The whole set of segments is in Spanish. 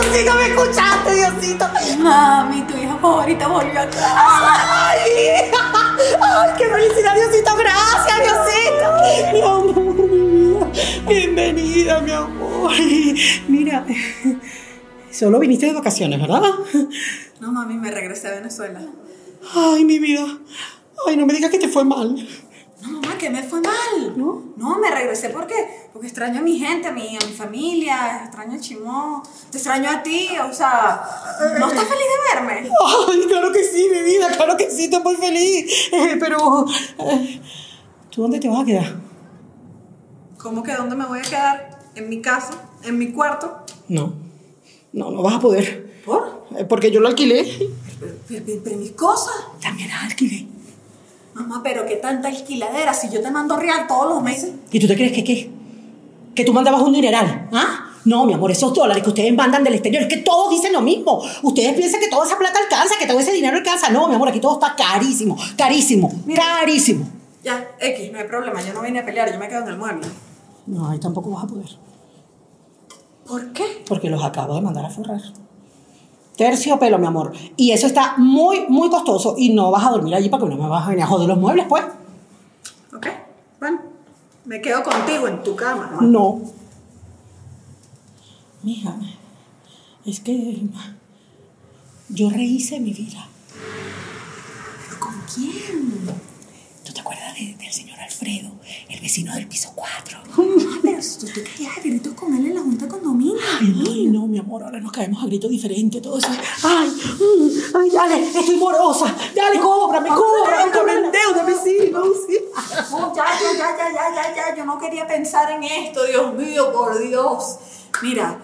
Diosito, me escuchaste, Diosito. Mami, tu hija favorita volvió a casa. Ay, ay, qué felicidad, Diosito. Gracias, Diosito. Mi amor, mi vida. Bienvenida, mi amor. Mira, solo viniste de vacaciones, ¿verdad? No, mami, me regresé a Venezuela. Ay, mi vida. Ay, no me digas que te fue mal. No, mamá, que me fue mal. ¿No? No, me regresé porque, porque extraño a mi gente, a mi, a mi familia, extraño a Chimó, te extraño a ti, o sea, ¿no estás feliz de verme? Ay, claro que sí, mi vida, claro que sí, estoy muy feliz. Eh, pero, eh, ¿tú dónde te vas a quedar? ¿Cómo que dónde me voy a quedar? ¿En mi casa? ¿En mi cuarto? No, no, no vas a poder. ¿Por? Eh, Porque yo lo alquilé. Pero, pero- pero- pero mis cosas. También las alquilé. Mamá, pero qué tanta alquiladera si yo te mando real todos los meses. ¿Y tú te crees que qué? ¿Que tú mandabas un dineral? ¿Ah? No, mi amor, esos dólares que ustedes mandan del exterior, es que todos dicen lo mismo. Ustedes piensan que toda esa plata alcanza, que todo ese dinero alcanza. No, mi amor, aquí todo está carísimo, carísimo, Mira. carísimo. Ya, X, no hay problema, yo no vine a pelear, yo me quedo en el mueble. No, ahí tampoco vas a poder. ¿Por qué? Porque los acabo de mandar a forrar. Terciopelo, mi amor. Y eso está muy, muy costoso. Y no vas a dormir allí para que no me vas a venir a joder los muebles, pues. Ok, bueno, me quedo contigo en tu cama. ¿no? No. Mija, es que yo rehice mi vida. ¿Pero con quién? ¿Tú te acuerdas de- del señor Alfredo, el vecino del piso 4? Ah, pero tú te querías a gritos con él en la junta de condominio. Ay, no, mi amor, ahora nos caemos a grito diferente, todo eso. Ay, mm, ay, dale, estoy morosa. Dale, cóbrame, cóbrame, cóbrame, endeudame, sí, no, sí. No, ya, ya, ya, ya, ya, ya, ya, yo no quería pensar en esto, Dios mío, por Dios. Mira,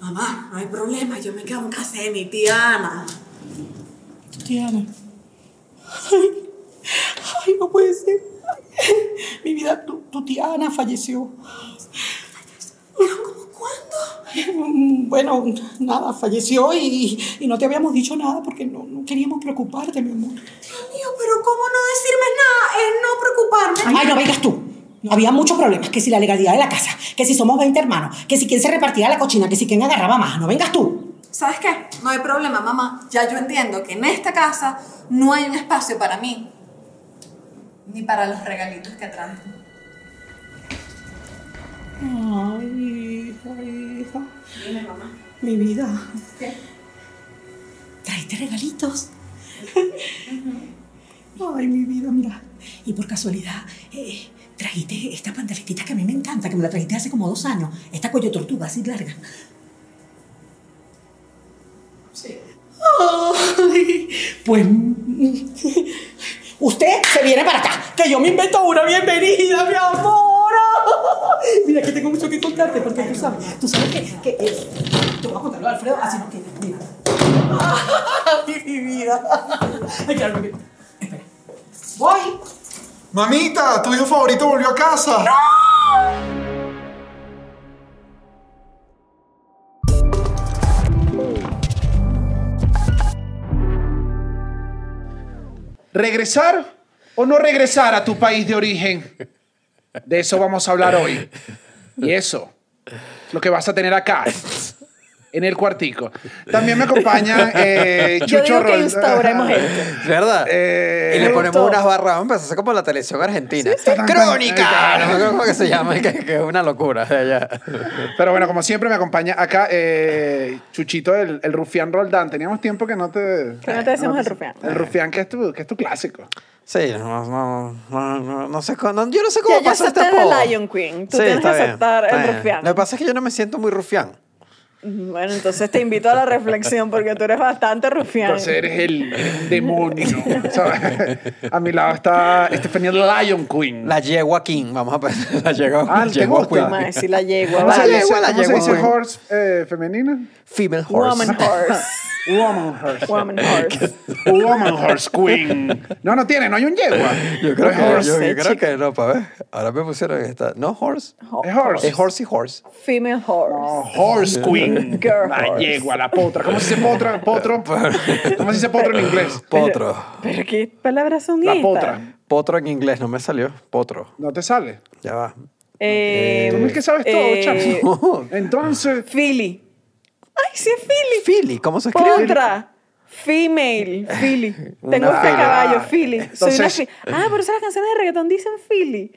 mamá, no hay problema, yo me quedo en casa de mi tía Ana. Tiana. Ay, ay, no puede ser. Mi vida, tu, tu tía Ana falleció. ¿Pero cómo cuándo? Bueno, nada, falleció y, y no te habíamos dicho nada porque no, no queríamos preocuparte, mi amor. Dios mío, pero ¿cómo no decirme nada? Preocuparme. Ay, no vengas tú. Había muchos problemas, que si la legalidad de la casa, que si somos 20 hermanos, que si quién se repartía la cochina, que si quién agarraba más. No vengas tú. ¿Sabes qué? No hay problema, mamá. Ya yo entiendo que en esta casa no hay un espacio para mí. Ni para los regalitos que traje. Ay, hija, hija. Dime, mamá. Mi vida. ¿Qué? Traiste regalitos. Ay, mi vida, mira. Y por casualidad, eh, trajiste esta pantaletita que a mí me encanta, que me la trajiste hace como dos años. Esta cuello tortuga, así larga. Sí. Ay, pues. Usted se viene para acá, que yo me invento una bienvenida, mi amor. Mira, que tengo mucho que contarte, porque tú sabes, tú sabes que. que eh, te voy a contarlo, Alfredo, así no que. Mira. Ay, mi vida. Ay, claro, que. Espera. Voy. Mamita, tu hijo favorito volvió a casa. ¿Regresar o no regresar a tu país de origen? De eso vamos a hablar hoy. Y eso es lo que vas a tener acá, en el cuartico. También me acompaña eh, Yo Chucho digo que Rol- instauremos esto. ¿Verdad? Eh, y le ponemos gustó. unas barras, vamos a hacer como la televisión argentina. tan, tan. ¡Crónica! No sé cómo que se llama, que, que es una locura. de allá. Pero bueno, como siempre me acompaña acá eh, Chuchito, el, el rufián Roldán. Teníamos tiempo que no te... Que no te decimos el rufián. El rufián que es tu, que es tu clásico. Sí, no, no, no, no, no sé cómo, no, yo no sé cómo Ya, yo pasa este de apodo. Lion Queen. Tú Sí, tienes está que aceptar el rufián. Lo que pasa es que yo no me siento muy rufián. Bueno, entonces te invito a la reflexión porque tú eres bastante rufián. Entonces eres el, el demonio. ¿sabes? A mi lado está Estefanía Lion Queen. La yegua king, vamos a pensar. La yegua, Ah, ¿te yegua gusta? queen. Decir la yegua. ¿Cómo se vale. dice, yegua, la cómo se yegua dice queen. horse eh, femenina? Female horse. Woman horse. Woman horse. Woman horse. Woman horse queen. No, no tiene, no hay un yegua. Yo creo, No es que, horse. yo, yo creo que no, para ver. Ahora me pusieron esta. No horse. Es horse. Es horse y horse. Female horse. Horse queen. Girl la yegua, la potra. ¿Cómo se dice potra? Potro. ¿Cómo se dice potro en inglés? Potro. ¿Pero qué palabras son La estas? potra. Potro en inglés, no me salió. Potro. ¿No te sale? Ya va. Eh, Tú es que sabes todo, eh, chamo. Entonces, Philly. Ay, sí es Philly. Philly, ¿cómo se escribe? Otra. Female, Philly. Una Tengo este caballo, Philly. Soy una Entonces- Philly. Ah, por eso las canciones de reggaetón dicen Philly.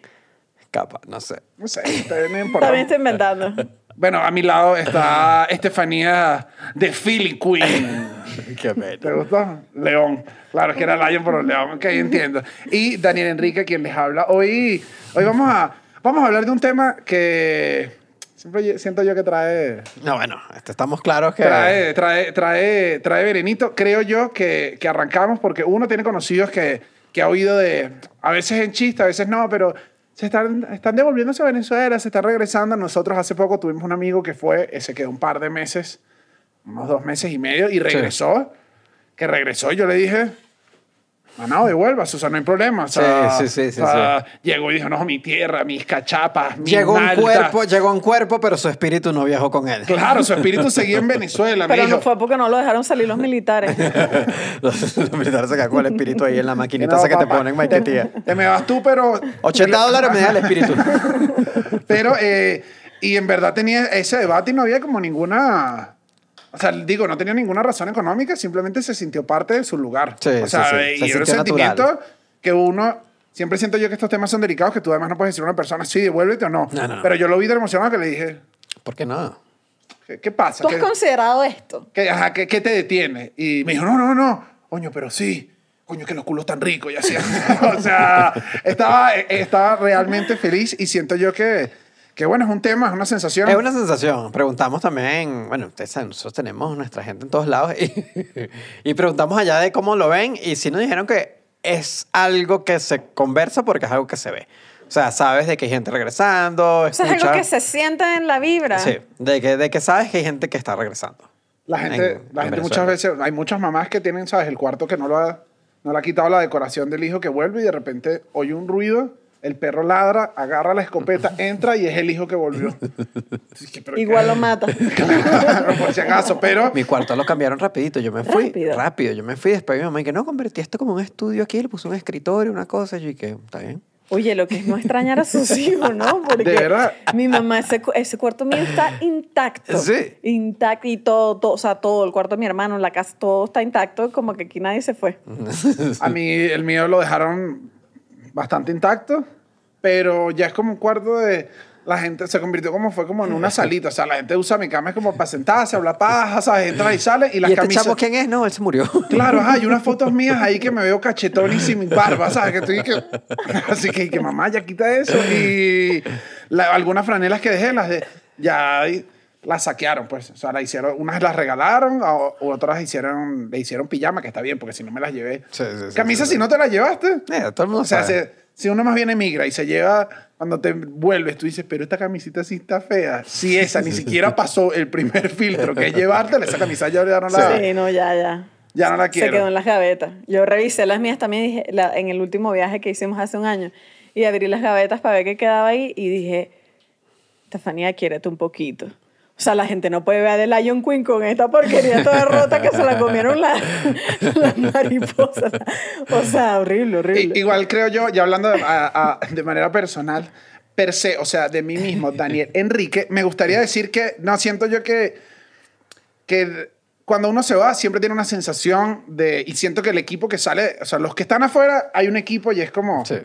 Capa, no sé. No sé, tienen por- También estoy inventando. Bueno, a mi lado está Estefanía de Philly Queen. Qué bello. ¿Te gustó? León. Claro, que era Lion, pero León. Ok, entiendo. Y Daniel Enrique, quien les habla. Hoy, hoy vamos, a, vamos a hablar de un tema que siempre siento yo que trae, No, bueno, este, estamos claros que... trae, trae, trae, trae verenito. Creo yo que, que arrancamos porque uno tiene conocidos que, que ha oído de, a veces en chiste, a veces no, pero se están, están devolviéndose a Venezuela, se están regresando. Nosotros hace poco tuvimos un amigo que fue, se quedó un par de meses, unos dos meses y medio, y regresó. Que regresó, y yo le dije, no, no, devuelvas, o sea, no hay problema. O sea, Sí, sí, sí, sí, o sea, Llegó y dijo, no, mi tierra, mis cachapas, mi Llegó un Malta". cuerpo, llegó un cuerpo, pero su espíritu no viajó con él. Claro, su espíritu seguía en Venezuela. Pero no fue porque no lo dejaron salir los militares. los, los militares se quedan con el espíritu ahí en la maquinita No, esa que te ponen, maquetía. Te me vas tú, pero. 80 dólares me da el espíritu. Pero, eh, y en verdad tenía ese debate y no había como ninguna. O sea, digo, no tenía ninguna razón económica, simplemente se sintió parte de su lugar. Sí, o sea, sí, sí. y Se era un sentimiento natural. que uno. Siempre siento yo que estos temas son delicados, que tú además no puedes decir a una persona, sí, devuélvete o no. No, no. Pero yo lo vi tan emocionado que le dije, ¿Por qué no? ¿qué, qué pasa? ¿Tú has ¿Qué, considerado esto? qué- ajá, ¿qué- qué te detiene? Y me dijo, no, no, no. Coño, pero sí. Coño, que los culos tan ricos y así. o sea, estaba, estaba realmente feliz y siento yo que, que, bueno, es un tema, es una sensación. Es una sensación. Preguntamos también, bueno, ustedes saben, nosotros tenemos nuestra gente en todos lados y, y preguntamos allá de cómo lo ven y sí nos dijeron que es algo que se conversa porque es algo que se ve. O sea, sabes de que hay gente regresando. O sea, es algo que se siente en la vibra. Sí, de que, de que sabes que hay gente que está regresando. La gente, en- la en gente muchas veces, hay muchas mamás que tienen, ¿sabes? El cuarto que no lo ha, no le ha quitado la decoración del hijo que vuelve y de repente oye un ruido, el perro ladra, agarra la escopeta, entra y es el hijo que volvió. Pero Igual qué- lo mata. Claro, por si acaso, pero Mi cuarto lo cambiaron rapidito. Yo me fui Rápido. rápido. Yo me fui después mi mamá y que no, convertí esto como un estudio aquí, le puse un escritorio, una cosa. Y yo que, está bien. Oye, lo que es no extrañar a sus hijos, ¿no? Porque De verdad. mi mamá, ese, ese cuarto mío está intacto. Sí. Intacto y todo, todo, o sea, todo, el cuarto de mi hermano, la casa, todo está intacto, como que aquí nadie se fue. a mí el mío lo dejaron bastante intacto, pero ya es como un cuarto de... La gente se convirtió como fue como en una salita, o sea, la gente usa mi cama es como para sentarse, hablar paja, ¿sabes? Entra y sale y las ¿Y este camisas... chamo quién es? No, él se murió. Claro, hay unas fotos mías ahí que me veo cachetón y sin barba, ¿sabes? Que estoy que... Así que, que mamá, ya quita eso. Y la- algunas franelas que dejé, las de... Ya las saquearon, pues. O sea, las hicieron... Unas las regalaron, o- otras hicieron, le hicieron pijama, que está bien, porque si no me las llevé. Sí, sí, sí, Camisa, sí, si no te las llevaste. Eh, todo el mundo O sea, sabe. se- si uno más bien emigra y se lleva... Cuando te vuelves, tú dices, pero esta camisita sí está fea. Si esa ni siquiera pasó el primer filtro, que es llevártela, esa camisa ya no la, Sí, no, ya, ya. ya no la Se quiero. quedó en las gavetas. Yo revisé las mías también dije, la- en el último viaje que hicimos hace un año y abrí las gavetas para ver qué quedaba ahí y dije, Estefanía, quiérete un poquito. O sea, la gente no puede ver a The Lion Queen con esta porquería toda rota que se la comieron las las mariposas. O sea, horrible, horrible. I- Igual creo yo, ya hablando de, a- a- de manera personal, per se, o sea, de mí mismo, Daniel Enrique, me gustaría decir que, no, siento yo que, que cuando uno se va siempre tiene una sensación de, y siento que el equipo que sale, o sea, los que están afuera, hay un equipo y es como, Sí.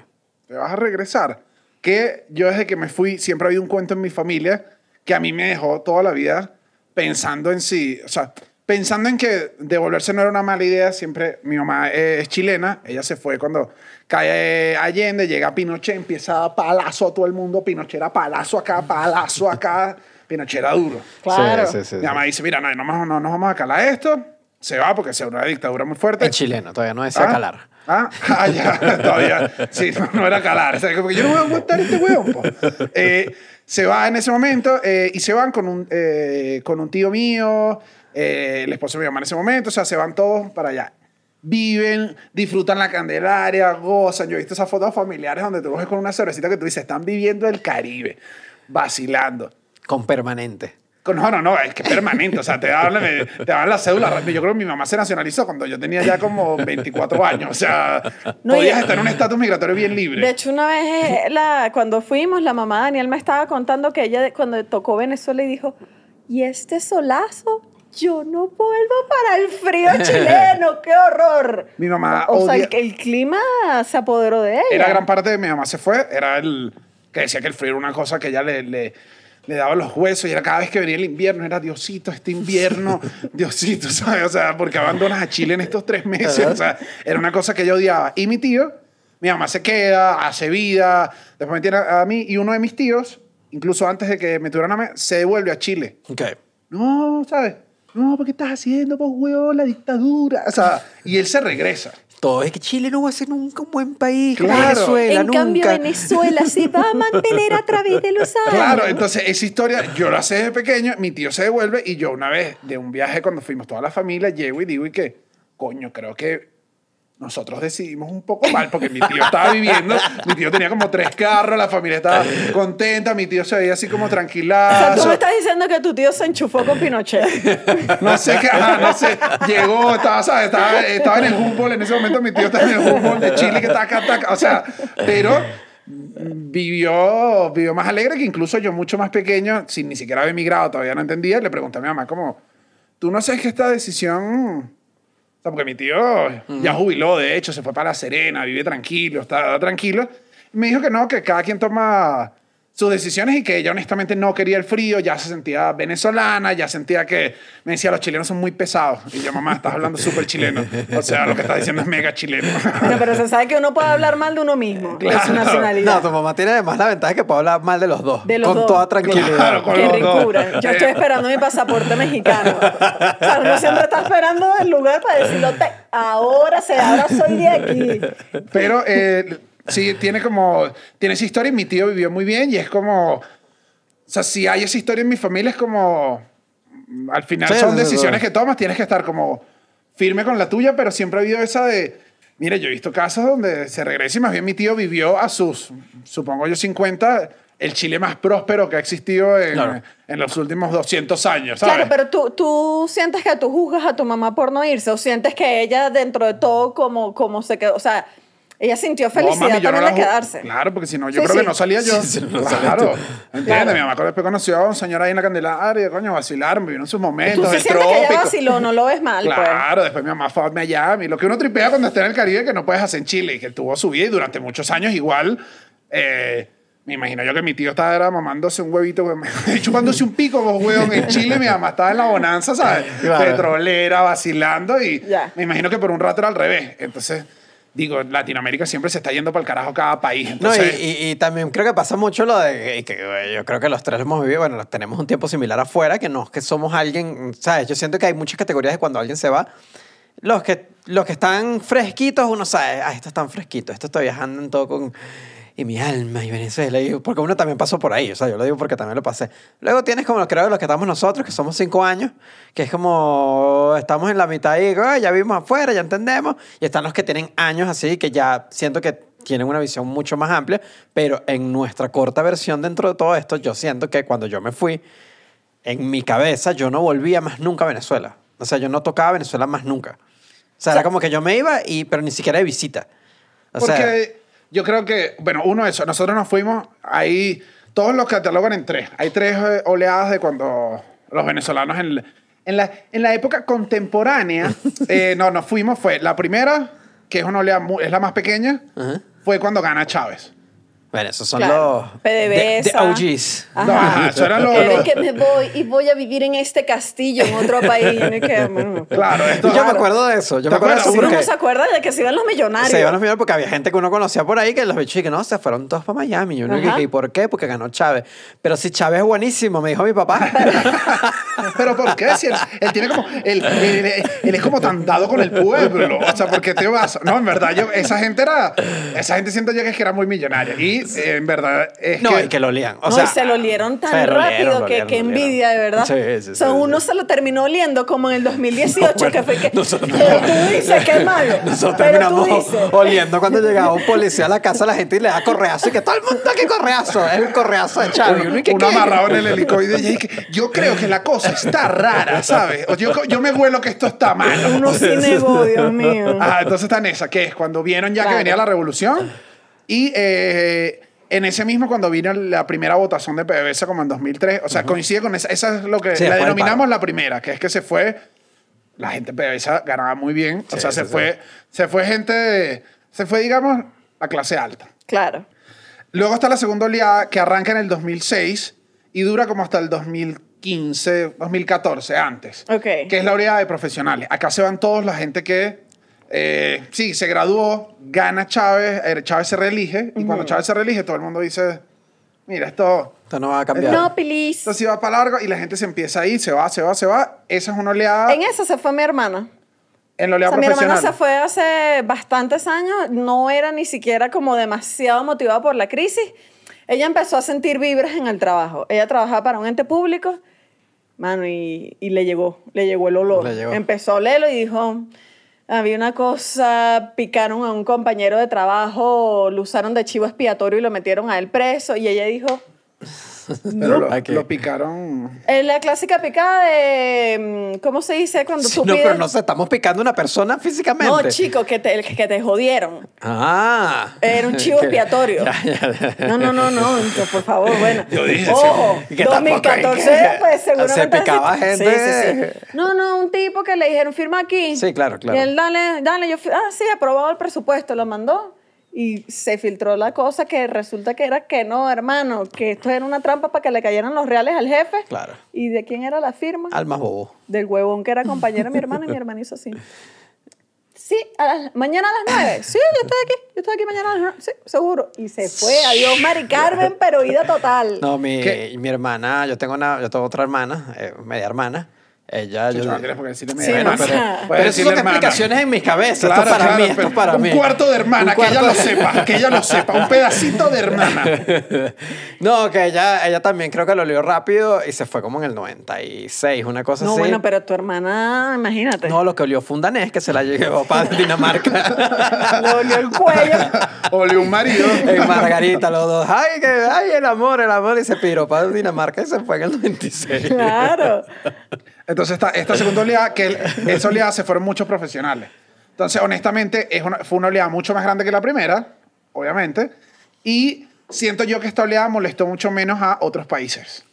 te vas a regresar. Que yo desde que me fui, siempre ha habido un cuento en mi familia que a mí me dejó toda la vida pensando en sí, o sea, pensando en que devolverse no era una mala idea. Siempre, mi mamá es chilena, ella se fue cuando cae Allende, llega Pinochet, empieza a dar palazo a todo el mundo, Pinochet era palazo acá, palazo acá, Pinochet era duro. Claro. Sí, sí, sí, Mi sí. mamá dice, mira, no, no, no, no nos vamos a calar esto, se va porque es una dictadura muy fuerte. En chileno, todavía no decía ¿Ah? calar. Ah, ah, ya, todavía. Sí, no, no era calar. O sea, yo no voy a aguantar este huevo. Eh, se va en ese momento eh, y se van con un, eh, con un tío mío, eh, el esposo de mi en ese momento. O sea, se van todos para allá. Viven, disfrutan la Candelaria, gozan. Yo he visto esas fotos familiares donde tú los ves con una cervecita que tú dices, están viviendo el Caribe, vacilando. Con permanente. No, no, no, es que es permanente. O sea, te daban, te daban la cédula. Yo creo que mi mamá se nacionalizó cuando yo tenía ya como 24 años. O sea, No, podías estar en un estatus migratorio bien libre. De hecho, una vez eh, la, cuando fuimos, la mamá de Daniel me estaba contando que ella cuando tocó Venezuela y dijo, ¿y este solazo? yo no vuelvo para el frío chileno, qué horror. Mi mamá O, sea, el, el clima se apoderó de ella. Era gran parte de mi mamá se fue, era el que decía que el frío era una cosa que ella le, le, le daba los huesos y era cada vez que venía el invierno, era Diosito, este invierno, Diosito, ¿sabes? O sea, porque abandonas a Chile en estos tres meses, o sea, era una cosa que ella odiaba. Y mi tío, mi mamá se queda, hace vida, después me tiene a mí y uno de mis tíos, incluso antes de que me tuvieran a mí, se devuelve a Chile. Ok. No, ¿sabes? No, ¿por qué estás haciendo, pues, huevón, la dictadura? O sea, y él se regresa. Todo es que Chile no va a ser nunca un buen país Claro. Venezuela, en nunca. cambio, Venezuela se va a mantener a través de los años. Claro, entonces esa historia yo la sé desde pequeño, mi tío se devuelve y yo una vez de un viaje cuando fuimos toda la familia llego y digo y que, coño, creo que nosotros decidimos un poco mal porque mi tío estaba viviendo, mi tío tenía como tres carros, la familia estaba contenta, mi tío se veía así como O sea, tranquilazo. tú me estás diciendo que tu tío se enchufó con Pinochet. No sé qué, ajá, no sé. Llegó, estaba, ¿sabes? Estaba, estaba en el Humboldt. En ese momento mi tío estaba en el Humboldt de Chile, que taca, taca. O sea, pero vivió, vivió más alegre que incluso yo, mucho más pequeño, sin ni siquiera haber emigrado, todavía no entendía. Le pregunté a mi mamá, como, ¿tú no sabes que esta decisión. Sea, porque mi tío ya jubiló, de hecho, se fue para La Serena, vive tranquilo, está tranquilo. Y me dijo que no, que cada quien toma sus decisiones y que ella honestamente no quería el frío, ya se sentía venezolana, ya sentía que me decía los chilenos son muy pesados. Y yo, mamá, estás hablando súper chileno. O sea, lo que estás diciendo es mega chileno. Bueno, pero se sabe que uno puede hablar mal de uno mismo, de su Claro. nacionalidad. No, tu mamá tiene además la ventaja que puede hablar mal de los dos. De los con dos. toda tranquilidad. Claro, con Qué ricura. Yo estoy esperando mi pasaporte mexicano. O sea, uno siempre está esperando el lugar para decirlo. "Te- Ahora se, ahora soy de aquí. Pero eh, sí, tiene como. Tiene esa historia y mi tío vivió muy bien y es como. O sea, si hay esa historia en mi familia es como. Al final Sí, son sí, decisiones sí. que tomas, tienes que estar como firme con la tuya, pero siempre ha habido esa de. Mire, yo he visto casos donde se regresa y más bien mi tío vivió a sus, supongo yo, 50, el Chile más próspero que ha existido en, Claro. en los últimos 200 años, ¿sabes? Claro, pero tú, tú sientes que tú juzgas a tu mamá por no irse o sientes que ella dentro de todo como, como se quedó, o sea, ella sintió No, felicidad mami, no también la de quedarse. Claro, porque si no, yo Sí, creo sí. que no salía yo. Sí, no claro. ¿Entiendes? Claro. Mi mamá después conoció a un señor ahí en la Candelaria, coño, vacilaron, vivieron sus Tú momentos, sí el sientes que ella trópico. vaciló, no lo ves mal, pues. Claro, después mi mamá fue a Miami. Lo que uno tripea cuando está en el Caribe que no puedes hacer en Chile y que tuvo su vida y durante muchos años igual. eh, me imagino yo que mi tío estaba era mamándose un huevito, chupándose un pico, vos, huevón. En Chile mi mamá estaba en la bonanza, ¿sabes? Claro. Petrolera, vacilando y Ya. me imagino que por un rato era al revés. Entonces, digo, Latinoamérica siempre se está yendo para el carajo cada país. No, y, Entonces, y- y también creo que pasa mucho lo de que yo creo que los tres lo hemos vivido, bueno, tenemos un tiempo similar afuera, que no es que somos alguien, ¿sabes? Yo siento que hay muchas categorías de cuando alguien se va. Los que, los que están fresquitos, uno sabe, ah, estos están fresquitos, estos está viajando en todo con... Y mi alma y Venezuela, y- porque uno también pasó por ahí, o sea, yo lo digo porque también lo pasé. Luego tienes como, creo, los que estamos nosotros, que somos cinco años, que es como, estamos en la mitad y "Ah, ya vivimos afuera, ya entendemos, y están los que tienen años así, que ya siento que tienen una visión mucho más amplia, pero en nuestra corta versión dentro de todo esto, yo siento que cuando yo me fui, en mi cabeza yo no volvía más nunca a Venezuela. O sea, yo no tocaba Venezuela más nunca. O sea, era como que yo me iba, y, pero ni siquiera de visita. O sea, porque yo creo que, bueno, uno eso, nosotros nos fuimos ahí, todos los catalogan en tres. Hay tres eh, oleadas de cuando los venezolanos en, en, la, en la época contemporánea, eh, no, nos fuimos, fue la primera, que es una oleada, es la más pequeña, Ajá. fue cuando gana Chávez. Bueno, esos son Claro. los... PDVSA. de- de OGs. Ajá. No, eso era lo- lo- que me voy y voy a vivir en este castillo en otro país. Que, Claro, esto Yo me acuerdo de eso. Yo ¿Te me acuerdo de uno porque... no se acuerda de que se iban los millonarios. Se iban los millonarios porque había gente que uno conocía por ahí que los bichos y que no, se fueron todos para Miami. Y uno Ajá. que, ¿y por qué? Porque ganó Chávez. Pero si Chávez es buenísimo, me dijo mi papá. Pero ¿por qué? Si él, él tiene como, él, él- él- él es como tan dado con el pueblo. O sea, porque te vas. No, en verdad, yo, esa gente era, esa gente siento yo que era muy millonaria. Y eh, en verdad es no, que, y que lo olían. O no, sea, y se lo olieron tan olieron, rápido que, olieron, envidia, de verdad. Sí, sí, sí, o sea, sí, uno sí. se lo terminó oliendo como en el 2018, bueno, que fue que. nosotros- pero tú dices que es malo. Nosotros pero tú terminamos dices. oliendo cuando llegaba un policía a la casa a la gente y le da correazo y que todo el mundo que correazo. Es el correazo de. Y uno, ¿y qué, uno amarrado en el. Y que yo creo que la cosa está rara, ¿sabes? O yo, yo me huelo que esto está mal. Uno sí negó, Dios mío. Ah, entonces está en esa, que es cuando vieron ya que venía la revolución y, eh, en ese mismo, cuando vino la primera votación de PDVSA, como en 2003, o sea, coincide con esa, esa es lo que Sí, la denominamos la primera, que es que se fue, la gente de PDVSA ganaba muy bien, o Sí, sea, sí, se, sí. fue, se fue gente, de- se fue, digamos, la clase alta. Claro. Luego está la segunda oleada que arranca en el 2006 y dura como hasta el 2015, 2014, antes. Ok. Que es la oleada de profesionales. Acá se van todos la gente que, eh, sí, se graduó, gana Chávez, eh, Chávez se reelige y cuando Chávez se reelige todo el mundo dice, mira, esto, Esto no va a cambiar. No, please. esto sí va para largo y la gente se empieza a ir, se va, se va, se va. Esa es una oleada En eso se fue mi hermana. en la O oleada sea, mi hermana profesional. se fue hace bastantes años, no era ni siquiera como demasiado motivada por la crisis. Ella empezó a sentir vibras en el trabajo. Ella trabajaba para un ente público, mano, y, y le llegó, le llegó el olor. Le llegó. Empezó a olerlo y dijo, había una cosa, picaron a un compañero de trabajo, lo usaron de chivo expiatorio y lo metieron a él preso. Y ella dijo, Pero lo, picaron. es la clásica picada de, mm, ¿cómo se dice? Cuando Sí, tú no, pides- pero no se estamos picando a una persona físicamente. No, chico, que te, que te jodieron. Ah. Era un chivo expiatorio. Ya, ya, ya. No, no, no, no, por favor, bueno. Yo dije, Ojo, sí, que tampoco hay 2014, que- pues seguramente. se picaba gente. sí, sí, sí. No, no, un tipo que le dijeron firma aquí. Sí, claro, claro. Y él, dale, dale, yo, ah, sí, aprobado el presupuesto, lo mandó. Y se filtró la cosa que resulta que era que no, hermano, que esto era una trampa para que le cayeran los reales al jefe. Claro. ¿Y de quién era la firma? Al más bobo. Del huevón que era compañero de mi hermano y mi hermano hizo así. Sí, a las- mañana a las nueve. Sí, yo estoy aquí. Yo estoy aquí mañana a las nueve. Sí, seguro. Y se fue. Adiós, Mari Carmen, pero ida total. No, mi, ¿Qué? mi hermana, yo tengo una, yo tengo otra hermana, eh, media hermana. Ella, yo, Chucho, no tienes por qué decirle Sí, media no, hermana. o sea- Puedes pero esas decirle son explicaciones en mi cabeza. Claro, esto para claro, mí, esto pero es para un mí. cuarto de hermana, Un que ella lo sepa, que ella lo sepa, un pedacito de hermana. No, que ella, ella también creo que lo olió rápido y se fue como en el 96, una cosa No, así. bueno, pero tu hermana, imagínate. No, lo que olió fue un danés que se la llevó para Dinamarca. Le olió el cuello. Olió un marido. en Margarita, los dos. Ay, que, ay, el amor, el amor. Y se piró para Dinamarca y se fue en el 96. Claro. Entonces, esta, segunda oleada, que esa oleada se fueron muchos profesionales. Entonces, honestamente, fue una oleada mucho más grande que la primera, obviamente. Y siento yo que esta oleada molestó mucho menos a otros países.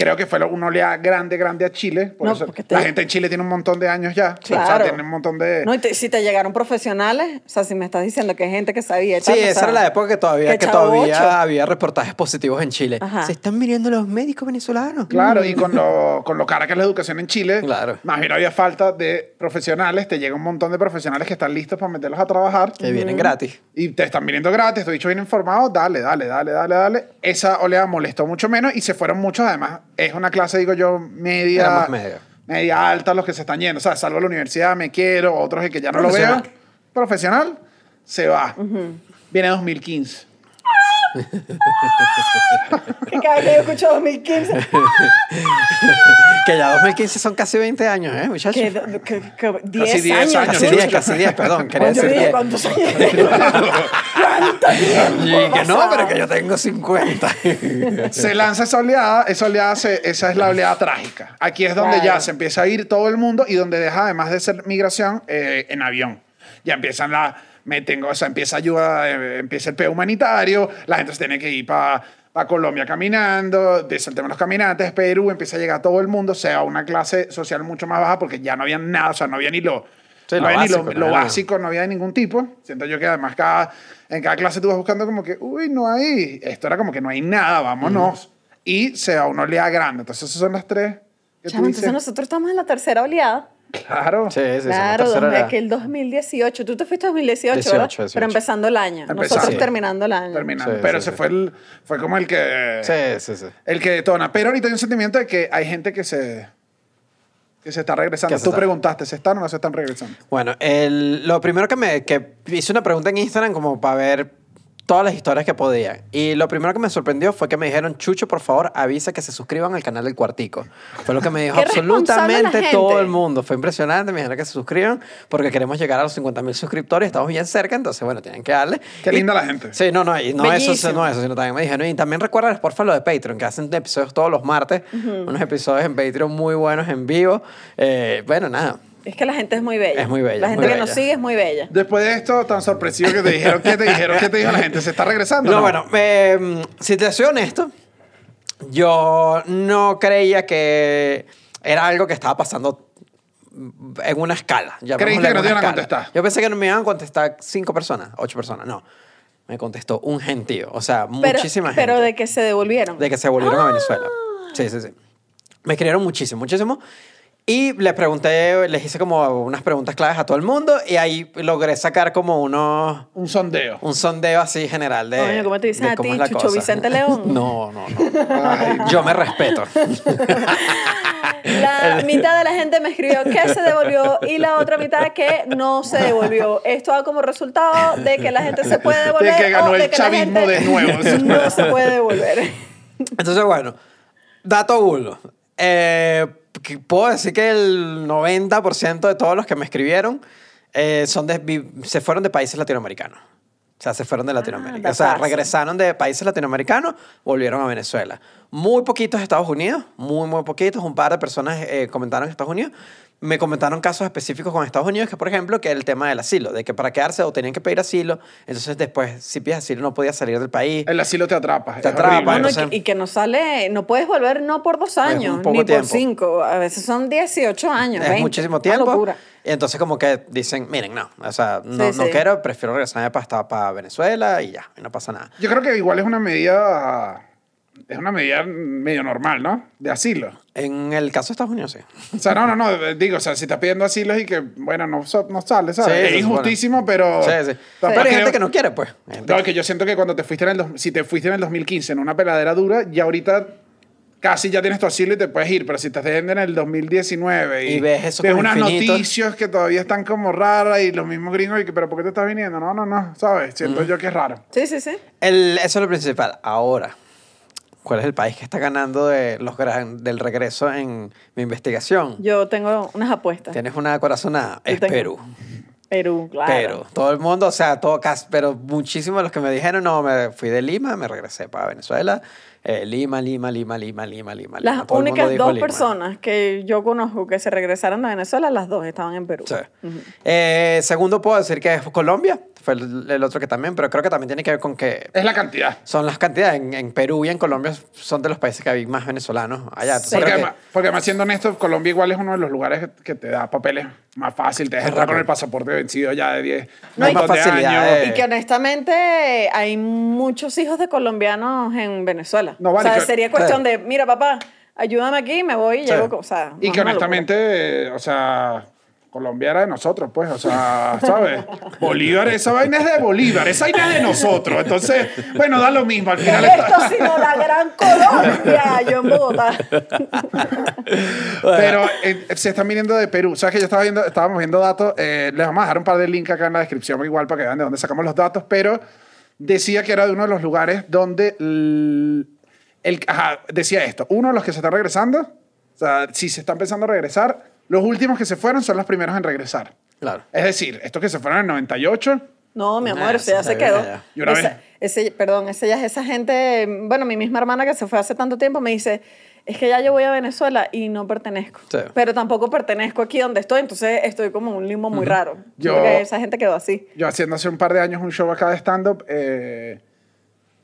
Creo que fue una oleada grande, grande a Chile. Por No, eso porque te- La gente en Chile tiene un montón de años ya. O sea, Claro. tiene un montón de... No, y te- si te llegaron profesionales, o sea, si me estás diciendo que hay gente que sabía. Sí, tal, o esa sea, era la época que todavía, que todavía había reportajes positivos en Chile. Ajá. Se están viniendo los médicos venezolanos. Claro, y con lo, con lo cara que es la educación en Chile, Claro. más bien había falta de profesionales. Te llega un montón de profesionales que están listos para meterlos a trabajar. Que vienen gratis. Y te están viniendo gratis, te he dicho bien informado, dale, dale, dale, dale, dale. Esa oleada molestó mucho menos y se fueron muchos, además, es una clase, digo yo, media, Era más medio. media alta los que se están yendo. O sea, salvo la universidad, me quiero, otros que ya no lo veo. Profesional. Profesional, se va. Viene 2015. Que cada vez que yo escucho 2015, Que ya 2015 son casi 20 años, ¿eh, muchachos? que, que, que 10 Casi 10 años. años, Casi chucho. 10, casi 10, perdón. Quería decir dije, 10. ¿cuántos años? ¿Cuánto tiempo Y que no, pero que yo tengo 50. se lanza esa oleada, esa oleada, se- esa es la oleada trágica. Aquí es donde Claro. ya se empieza a ir todo el mundo y donde deja, además de ser migración, eh, en avión. Ya empiezan la, meten, o sea, empieza ayuda, eh, empieza el peo humanitario, la gente se tiene que ir para Colombia caminando, empieza el tema de los caminantes, Perú, empieza a llegar todo el mundo, o sea, una clase social mucho más baja porque ya no había nada, o sea, no había ni lo... Sí, no lo había básico, ni lo, no lo básico, no había de ningún tipo. Siento yo que además cada, en cada clase tú vas buscando como que, uy, no hay. Esto era como que no hay nada, vámonos. Y se una oleada grande. Entonces, esas son las tres que tú Chamo, dices. entonces nosotros estamos en la tercera oleada. Claro. Sí, sí, claro, dos- edad. aquel 2018. Tú te fuiste 2018, 18, ¿verdad? 18. Pero empezando el año. Empezando. Nosotros Sí. terminando el año. Terminando. Sí, Pero sí. fue el fue como el que Sí, sí, sí. el que detona. Pero ahorita hay un sentimiento de que hay gente que se que se está regresando. Que se Tú está- preguntaste, ¿se están o no se están regresando? Bueno, el- lo primero que me que hice una pregunta en Instagram como para ver todas las historias que podía. Y lo primero que me sorprendió fue que me dijeron, Chucho, por favor, avisa que se suscriban al canal del Cuartico. Fue lo que me dijo absolutamente todo el mundo. Fue impresionante, me dijeron que se suscriban porque queremos llegar a los 50 mil suscriptores. Estamos bien cerca, entonces, bueno, tienen que darle. Qué Y- linda la gente. Sí, no, no, y no eso, no eso, sino también me dijeron, y también recuerden, porfa, lo de Patreon, que hacen episodios todos los martes, unos episodios en Patreon muy buenos en vivo. Eh, bueno, nada, Es que la gente es muy bella. Es muy bella, La gente que nos sigue es muy bella. Después de esto tan sorpresivo que te dijeron, ¿qué te dijeron? ¿Qué te dijo la gente? ¿Se está regresando? No, bueno, eh, si te soy honesto, yo no creía que era algo que estaba pasando en una escala. ¿Creíste que no te iban a contestar? Yo pensé que no me iban a contestar cinco personas, ocho personas. No, me contestó un gentío. O sea, Pero, muchísima gente. pero de que se devolvieron. de que se volvieron a Venezuela. Sí, sí, sí. Me escribieron muchísimo, muchísimo. Y les pregunté, les hice como unas preguntas claves a todo el mundo y ahí logré sacar como unos Un sondeo. un sondeo así general de. Coño, ¿cómo te dicen de a ti, Chucho cosa. Vicente León? No, no, no. Yo me respeto. La mitad de la gente me escribió que se devolvió y la otra mitad que no se devolvió. Esto da como resultado de que la gente se puede devolver. que ganó o de el que chavismo de nuevo. No se puede devolver. Entonces, bueno, dato uno. Eh, que puedo decir que el 90% de todos los que me escribieron eh, son de, se fueron de países latinoamericanos. O sea, se fueron de Latinoamérica. o sea, regresaron de países latinoamericanos, volvieron a Venezuela. Muy poquitos de Estados Unidos, muy, muy poquitos. Un par de personas eh, comentaron en Estados Unidos. Me comentaron casos específicos con Estados Unidos, que por ejemplo, que el tema del asilo, de que para quedarse o tenían que pedir asilo, entonces después, si pides asilo, no podías salir del país. El asilo te atrapa. Te atrapa. No, no, y, entonces- que, y que no sale, no puedes volver no por dos años, un poco ni tiempo. por cinco. A veces son 18 años. Es 20. muchísimo Una tiempo. locura. Y entonces como que dicen, miren, no, o sea, no, Sí, no sí. quiero, prefiero regresarme para, para Venezuela y ya, y no pasa nada. Yo creo que igual es una medida. Es una medida medio normal, ¿no? De asilo. En el caso de Estados Unidos, sí. O sea, no, no, no. Digo, o sea, si estás pidiendo asilo y que, bueno, no, so- no sale, ¿sabes? Sí, es injustísimo, pero. Sí, sí. Pero hay gente creo- que no quiere, pues. Gente No, es que yo siento que cuando te fuiste en el. dos- Si te fuiste en el 2015 en una peladera dura, ya ahorita casi ya tienes tu asilo y te puedes ir. Pero si estás en el 2019 y, Y ves eso ves unas infinito. noticias que todavía están como raras y los mismos gringos, y que, pero ¿por qué te estás viniendo? No, no, no, ¿sabes? Siento yo que es raro. Sí, sí, sí. El- eso es lo principal. Ahora, ¿cuál es el país que está ganando de los gran- del regreso en mi investigación? Yo tengo unas apuestas. Tienes una corazonada. Yo Es tengo- Perú. Perú, claro. Pero todo el mundo, o sea, todo casi, pero muchísimos de los que me dijeron, no, me fui de Lima, me regresé para Venezuela. Eh, Lima, Lima, Lima, Lima, Lima, Lima. Las. Todo únicas dos Lima. personas que yo conozco que se regresaron de Venezuela, las dos estaban en Perú. Sí. Eh, segundo, puedo decir que es Colombia. Fue el, el otro que también, pero creo que también tiene que ver con que Es la cantidad. son las cantidades. En, en Perú y en Colombia son de los países que hay más venezolanos allá. Porque que- además, porque además, siendo honesto, Colombia igual es uno de los lugares que te da papeles más fácil. Te deja Es entrar con el pasaporte vencido ya de 10 No, un y- montón de Más facilidad años. de- Y que honestamente hay muchos hijos de colombianos en Venezuela. No, vale, o sea, que- sería cuestión de, mira papá, ayúdame aquí, me voy y Sí. llego. O sea, Y que honestamente, eh, o sea, Colombia era de nosotros, pues, o sea, ¿sabes? Bolívar, esa vaina es de Bolívar, esa vaina es de nosotros. Entonces, bueno, da lo mismo. Al ¿Qué final es está- esto sino la gran Colombia? Yo en Bogotá. Pero eh, se están viniendo de Perú. ¿Sabes que yo estaba viendo, estábamos viendo datos? eh, les vamos a dejar un par de links acá en la descripción, igual para que vean de dónde sacamos los datos, pero decía que era de uno de los lugares donde el, el- ajá, decía esto, uno de los que se están regresando, o sea, si se está empezando a regresar, los últimos que se fueron son los primeros en regresar. Claro. Es decir, estos que se fueron en el 98, No, mi Nah, amor, ese ya se quedó. ya. Y una Esa- vez- ese, perdón, ese ya es esa gente. Bueno, mi misma hermana que se fue hace tanto tiempo me dice. Es que ya yo voy a Venezuela y no pertenezco. Sí. Pero tampoco pertenezco aquí donde estoy, entonces estoy como en un limbo muy raro. Yo- Porque esa gente quedó así. yo haciendo hace un par de años un show acá de stand-up, eh,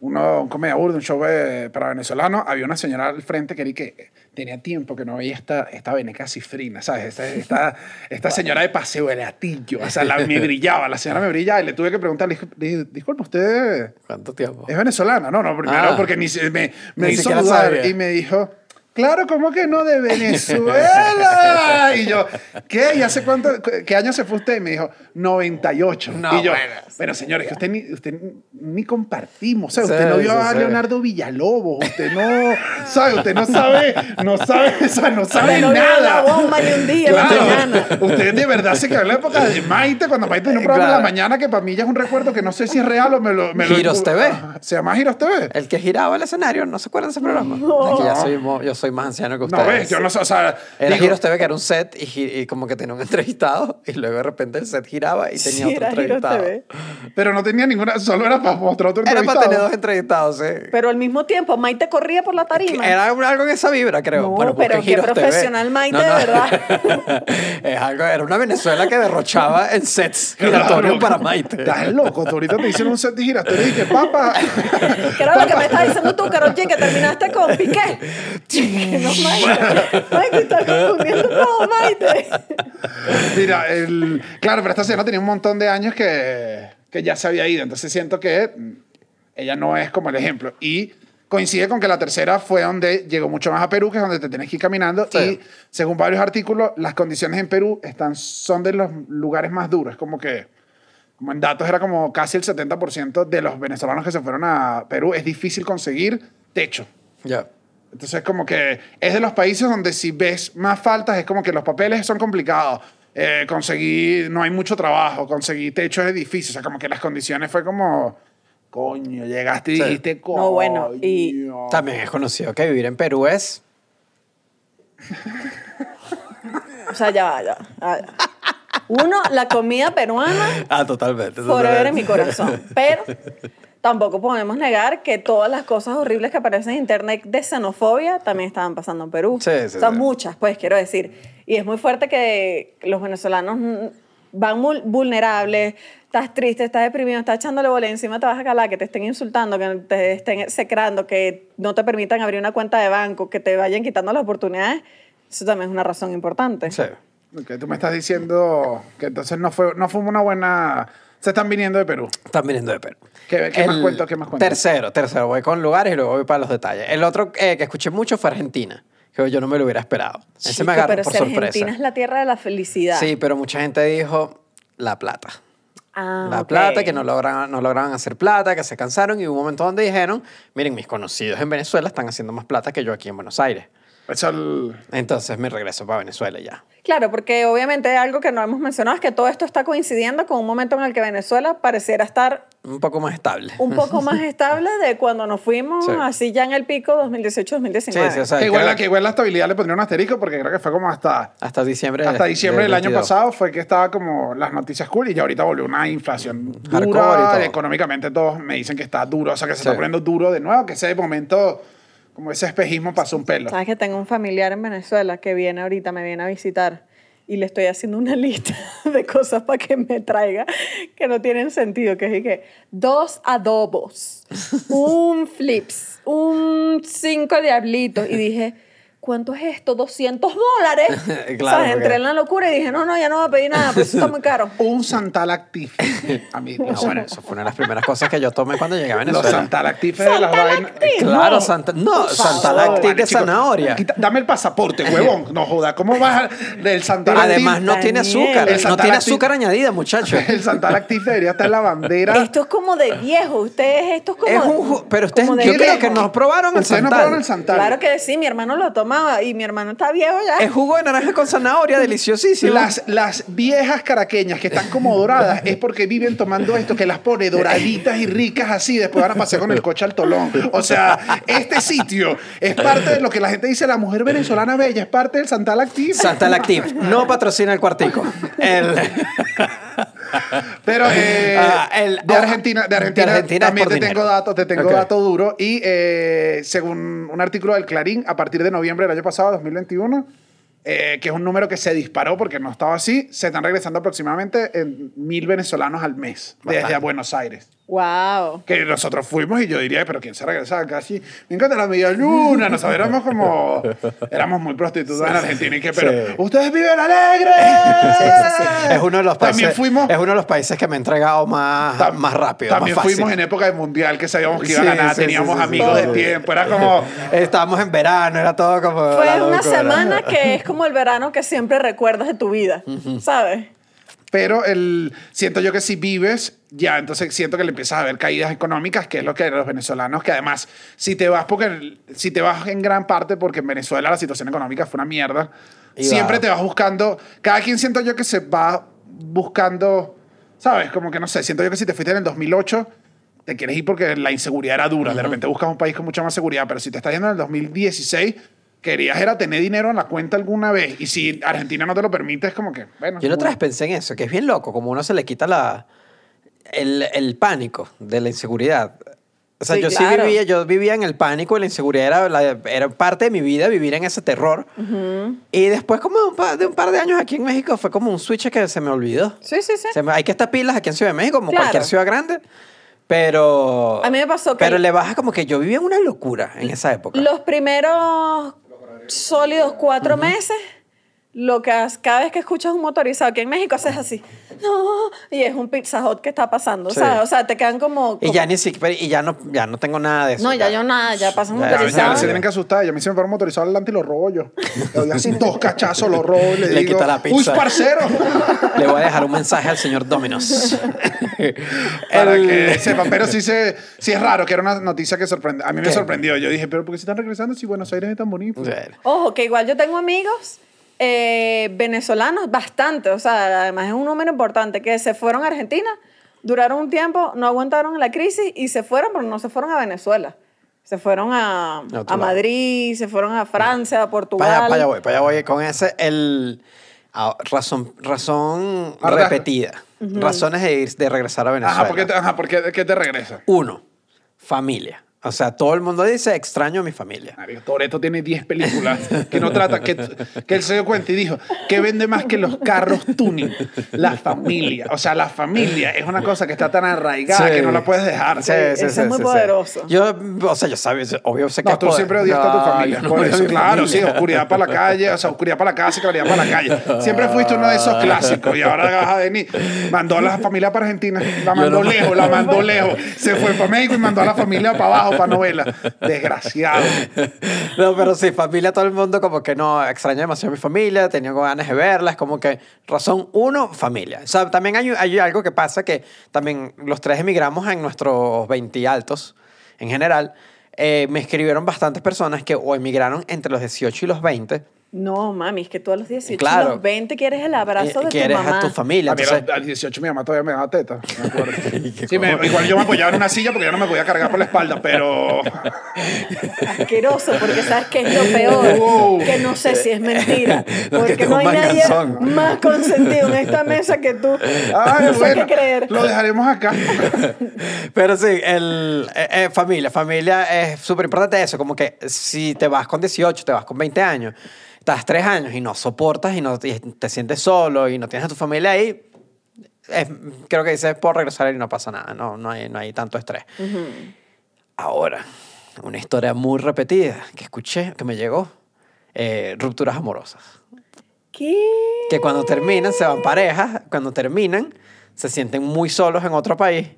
uno, un comedia burda, un show eh, para venezolanos, había una señora al frente que, que tenía tiempo que no veía esta, esta veneca cifrina, ¿sabes? Esta, esta, esta señora de paseo de latillo, o sea, la, me brillaba, la señora me brillaba y le tuve que preguntar, le dije, disculpe, ¿usted ¿Cuánto tiempo? es venezolana? No, no, primero Ah. porque ni, me, me hizo dudar y me dijo... Claro, ¿cómo que no de Venezuela? Y yo, ¿qué? ¿Y hace cuánto? ¿Qué año se fue usted? Y me dijo, 98. No, y yo, bueno. bueno, señores, que usted ni, usted ni compartimos. O sea, Sí, usted no vio sí, a sí. Leonardo Villalobos. Usted no sabe, usted no sabe, no sabe, o sea, no sabe no vio nada. la bomba ni un día en la mañana. Usted de verdad se quedó en la época de Maite, cuando Maite tenía un programa en Claro. la mañana que para mí ya es un recuerdo que no sé si es real o me lo... Me lo Giros TV. ¿Se llama Giros TV? El que giraba el escenario, ¿no se acuerdan de ese programa? Es que ya soy, mo- yo soy más anciano que ustedes. No, ves, yo no sé, o sea... Era digo, Giros TV que era un set y, como que tenía un entrevistado y luego de repente el set giraba y tenía Sí, otro era Giros entrevistado. TV. Pero no tenía ninguna, solo era para mostrar otro Era para entrevistado. tener dos entrevistados, sí. Pero al mismo tiempo, Maite corría por la tarima. Era algo en esa vibra, creo. No, Bueno, pero qué Giros TV. profesional, Maite, de verdad. Es algo, era una Venezuela que derrochaba en sets giratorios para Maite. Estás loco, tú ahorita te hicieron un set de giratorio y que papá. ¿Qué era lo que me estás diciendo tú, Karol G, que terminaste con Piqué? No, Maite. Maite, estás confundiendo todo, Maite. Mira, el, claro, pero esta señora tenía un montón de años que, que ya se había ido, entonces siento que ella no es como el ejemplo. Y coincide con que la tercera fue donde llegó mucho más a Perú, que es donde te tienes que ir caminando. Sí. Y según varios artículos, las condiciones en Perú están, son de los lugares más duros. Como que, como en datos, era como casi el 70% de los venezolanos que se fueron a Perú. Es difícil conseguir techo. Ya. Entonces, como que es de los países donde si ves más faltas, es como que los papeles son complicados. Eh, conseguir, no hay mucho trabajo, conseguir techo es difícil. O sea, como que las condiciones fue como, coño, llegaste y Sí. dijiste, coño. No, bueno, y- También es conocido que vivir en Perú es. O sea, ya va, ya va, ya. Uno, la comida peruana Ah, totalmente. forever en mi corazón. Pero tampoco podemos negar que todas las cosas horribles que aparecen en internet de xenofobia también estaban pasando en Perú. Sí, sí, o sea, sí. muchas, pues quiero decir. Y es muy fuerte que los venezolanos van vulnerables, estás triste, estás deprimido, estás echándole bola encima te vas a calar, que te estén insultando, que te estén secrando, que no te permitan abrir una cuenta de banco, que te vayan quitando las oportunidades. Eso también es una razón importante. Sí. Ok, tú me estás diciendo que entonces no fue, no fue una buena... Se están viniendo de Perú. Están viniendo de Perú. ¿Qué- qué más cuento, qué más cuento? Tercero, tercero. Voy con lugares y luego voy para los detalles. El otro eh, que escuché mucho fue Argentina. Que yo no me lo hubiera esperado. Ese Chico, me agarró pero por si sorpresa. Argentina es la tierra de la felicidad. Sí, pero mucha gente dijo La Plata. Ah, la plata, que no lograban, no lograban hacer plata, que se cansaron y hubo un momento donde dijeron, miren, mis conocidos en Venezuela están haciendo más plata que yo aquí en Buenos Aires. El- Entonces me regreso para Venezuela ya. Claro, porque obviamente algo que no hemos mencionado es que todo esto está coincidiendo con un momento en el que Venezuela pareciera estar Un poco más estable. un poco más estable de cuando nos fuimos Sí. así ya en el pico 2018-2019. Sí, sí, o sea, que igual, creo- que igual la estabilidad le pondría un asterisco porque creo que fue como hasta... hasta diciembre del- Hasta diciembre del, año 22. pasado fue que estaba como las noticias cool y ya ahorita volvió una inflación Hardcore y dura. todo. Económicamente todos me dicen que está duro, o sea que se Sí. está poniendo duro de nuevo, que ese momento, como ese espejismo pasó un pelo. Sabes que tengo un familiar en Venezuela que viene ahorita, me viene a visitar y le estoy haciendo una lista de cosas para que me traiga que no tienen sentido, que es que dos adobos, un flips, un cinco diablitos y dije, ¿cuánto es esto? 200 dólares. Claro, o sea, entré en la locura y dije, no, no, ya no voy a pedir nada, pues eso está muy caro. Un Santalactif. A mí, No, bueno, eso fue una de las primeras cosas que yo tomé cuando llegué a los Venezuela. Santalactifes de las vainas. Claro, No, Santa, no, por Santa favor. Lactic de zanahoria. quita- dame el pasaporte, huevón. No joda, ¿cómo vas del Santalactif? Además, no tiene azúcar. El No tiene azúcar añadida, muchacho. El Santalactif debería estar en la bandera. Esto es como de viejo, ustedes, esto es como... Es un ju- pero ustedes, yo creo viejo. que no probaron el Santal. probaron el Santal. Claro que sí, mi hermano lo tomaba y mi hermano está viejo ya. Es jugo de naranja con zanahoria, deliciosísimo. Las, las viejas caraqueñas que están como doradas es porque viven tomando esto que las pone doraditas y ricas así, después van a pasar con el coche al tolón. O sea, este sitio es parte de lo que la gente dice la mujer venezolana bella, es parte del Santal Active. Santa Lactive no patrocina el cuartico. El, Pero eh, Ah, el- de, Argentina, de Argentina, de Argentina es también te tengo datos, te tengo datos duros. Y eh, según un artículo del Clarín, a partir de noviembre del año pasado, 2021, eh, que es un número que se disparó porque no estaba así, se están regresando aproximadamente en mil venezolanos al mes desde. Buenos Aires. Wow. Que nosotros fuimos y yo diría, pero ¿quién se regresa casi? Me encanta la media luna. Nosotros éramos como, éramos muy prostitutas en Argentina y que, pero Sí. ustedes viven alegres. es uno de los países. También fuimos, Es uno de los países que me ha entregado más, Tam- más rápido. También más fácil. fuimos en época de mundial que sabíamos que iba a Sí, ganar, sí, teníamos sí, sí, amigos sí, de sí. tiempo, era como Estábamos en verano, era todo como. Fue una locura. semana que es como el verano que siempre recuerdas de tu vida, ¿sabes? pero el siento yo que si vives ya entonces siento que le empiezas a ver caídas económicas, que es lo que los venezolanos que además si te vas porque si te vas en gran parte porque en Venezuela la situación económica fue una mierda, Y siempre va. te vas buscando, cada quien siento yo que se va buscando, ¿sabes? Como que no sé, siento yo que si te fuiste en el 2008 te quieres ir porque la inseguridad era dura. De repente buscas un país con mucha más seguridad, pero si te estás yendo en el 2016, querías era tener dinero en la cuenta alguna vez. Y si Argentina no te lo permite, es como que, bueno. Yo la otra vez pensé en eso, que es bien loco, como uno se le quita la, el, el pánico de la inseguridad. O sea, Sí, yo sí claro. vivía, yo vivía en el pánico y la inseguridad era, la- era parte de mi vida, vivir en ese terror. Y después como de un, par, de un par de años aquí en México fue como un switch que se me olvidó. Sí, sí, sí. Me- hay que estar pilas aquí en Ciudad de México, como Claro. cualquier ciudad grande. Pero. A mí me pasó que- Pero le baja como que yo vivía en una locura en esa época. Los primeros sólidos cuatro meses, lo que has- cada vez que escuchas un motorizado aquí en México haces así, no, y es un pizza hot que está pasando, Sí. ¿sabes? O sea, te quedan como... y como- ya ni siquiera. Y ya no, ya no tengo nada de eso. No, ya yo nada, ya pasan Ya, Ya, ya, motorizados. se tienen que asustar. Y a mí se me fueron motorizado adelante y lo robo yo. Le doy así dos cachazos, lo robo y le, Le digo, quita la ¡Uy, pizza". parcero! Le voy a dejar un mensaje al señor Dominos. Para El- que sepan. Pero sí, se, sí es raro, que era una noticia que sorprende. A mí me ¿Qué? sorprendió. Yo dije, ¿pero por qué se están regresando si Buenos Aires es tan bonito? Ojo, que igual yo tengo amigos eh, venezolanos bastante, o sea, además es un número importante, que se fueron a Argentina, duraron un tiempo, no aguantaron la crisis y se fueron, pero no se fueron a Venezuela. Se fueron a, a. Madrid, se fueron a Francia, a Portugal. Para allá, para allá voy, para allá voy con ese. El, ah, razón razón Ahora- repetida. Razones de, ir, de regresar a Venezuela. Ajá, ¿por qué te, ajá, ¿por qué- qué te regresa? Uno, familia. O sea, todo el mundo dice extraño a mi familia. Toreto tiene 10 películas que no trata, que, que él se dio cuenta y dijo, que vende más que los carros tuning? La familia. O sea, la familia es una cosa que está tan arraigada Sí. que no la puedes dejar. Sí, sí, es muy sí, sí. poderoso. Yo, o sea, yo sabía, obvio sé que No, es tú poder- siempre odiaste a tu familia. no por eso, claro, sí, oscuridad para la calle, o sea, oscuridad para la casa y claridad para la calle. Siempre fuiste uno de esos clásicos y ahora vas a venir. Mandó a la familia para Argentina, la mandó no- lejos, la mandó lejos. Se fue para México y mandó a la familia para abajo, novela. Desgraciado. No, pero sí, familia, todo el mundo como que no, extraña demasiado a mi familia, tenía ganas de verla, es como que razón uno, familia. O sea, también hay, hay algo que pasa que también los tres emigramos en nuestros 20 altos, en general. Eh, me escribieron bastantes personas que o emigraron entre los 18 y los 20 No, mami, es que tú a los 18, Claro. a los 20 quieres el abrazo y de tu quieres mamá. a tu familia. A mí Entonces, al 18 mi mamá todavía me daba teta, me acuerdo. ¿Qué Sí, me- igual yo me apoyaba en una silla porque yo no me podía cargar por la espalda, pero... Asqueroso, porque sabes que es lo peor. Wow. Que no sé si es mentira. Porque no hay nadie más consentido en esta mesa que tú. Ay, no sé bueno, qué creer. lo dejaremos acá. Pero sí, el, eh, eh, familia, familia es súper importante eso, como que si te vas con 18, te vas con 20 años, estás 3 años y no soportas y, no, y te sientes solo y no tienes a tu familia ahí, es- creo que dices, puedo regresar y no pasa nada, no, no, hay, no hay tanto estrés. Ahora, una historia muy repetida que escuché, que me llegó, eh, rupturas amorosas. ¿Qué? Que cuando terminan, se van parejas, cuando terminan, se sienten muy solos en otro país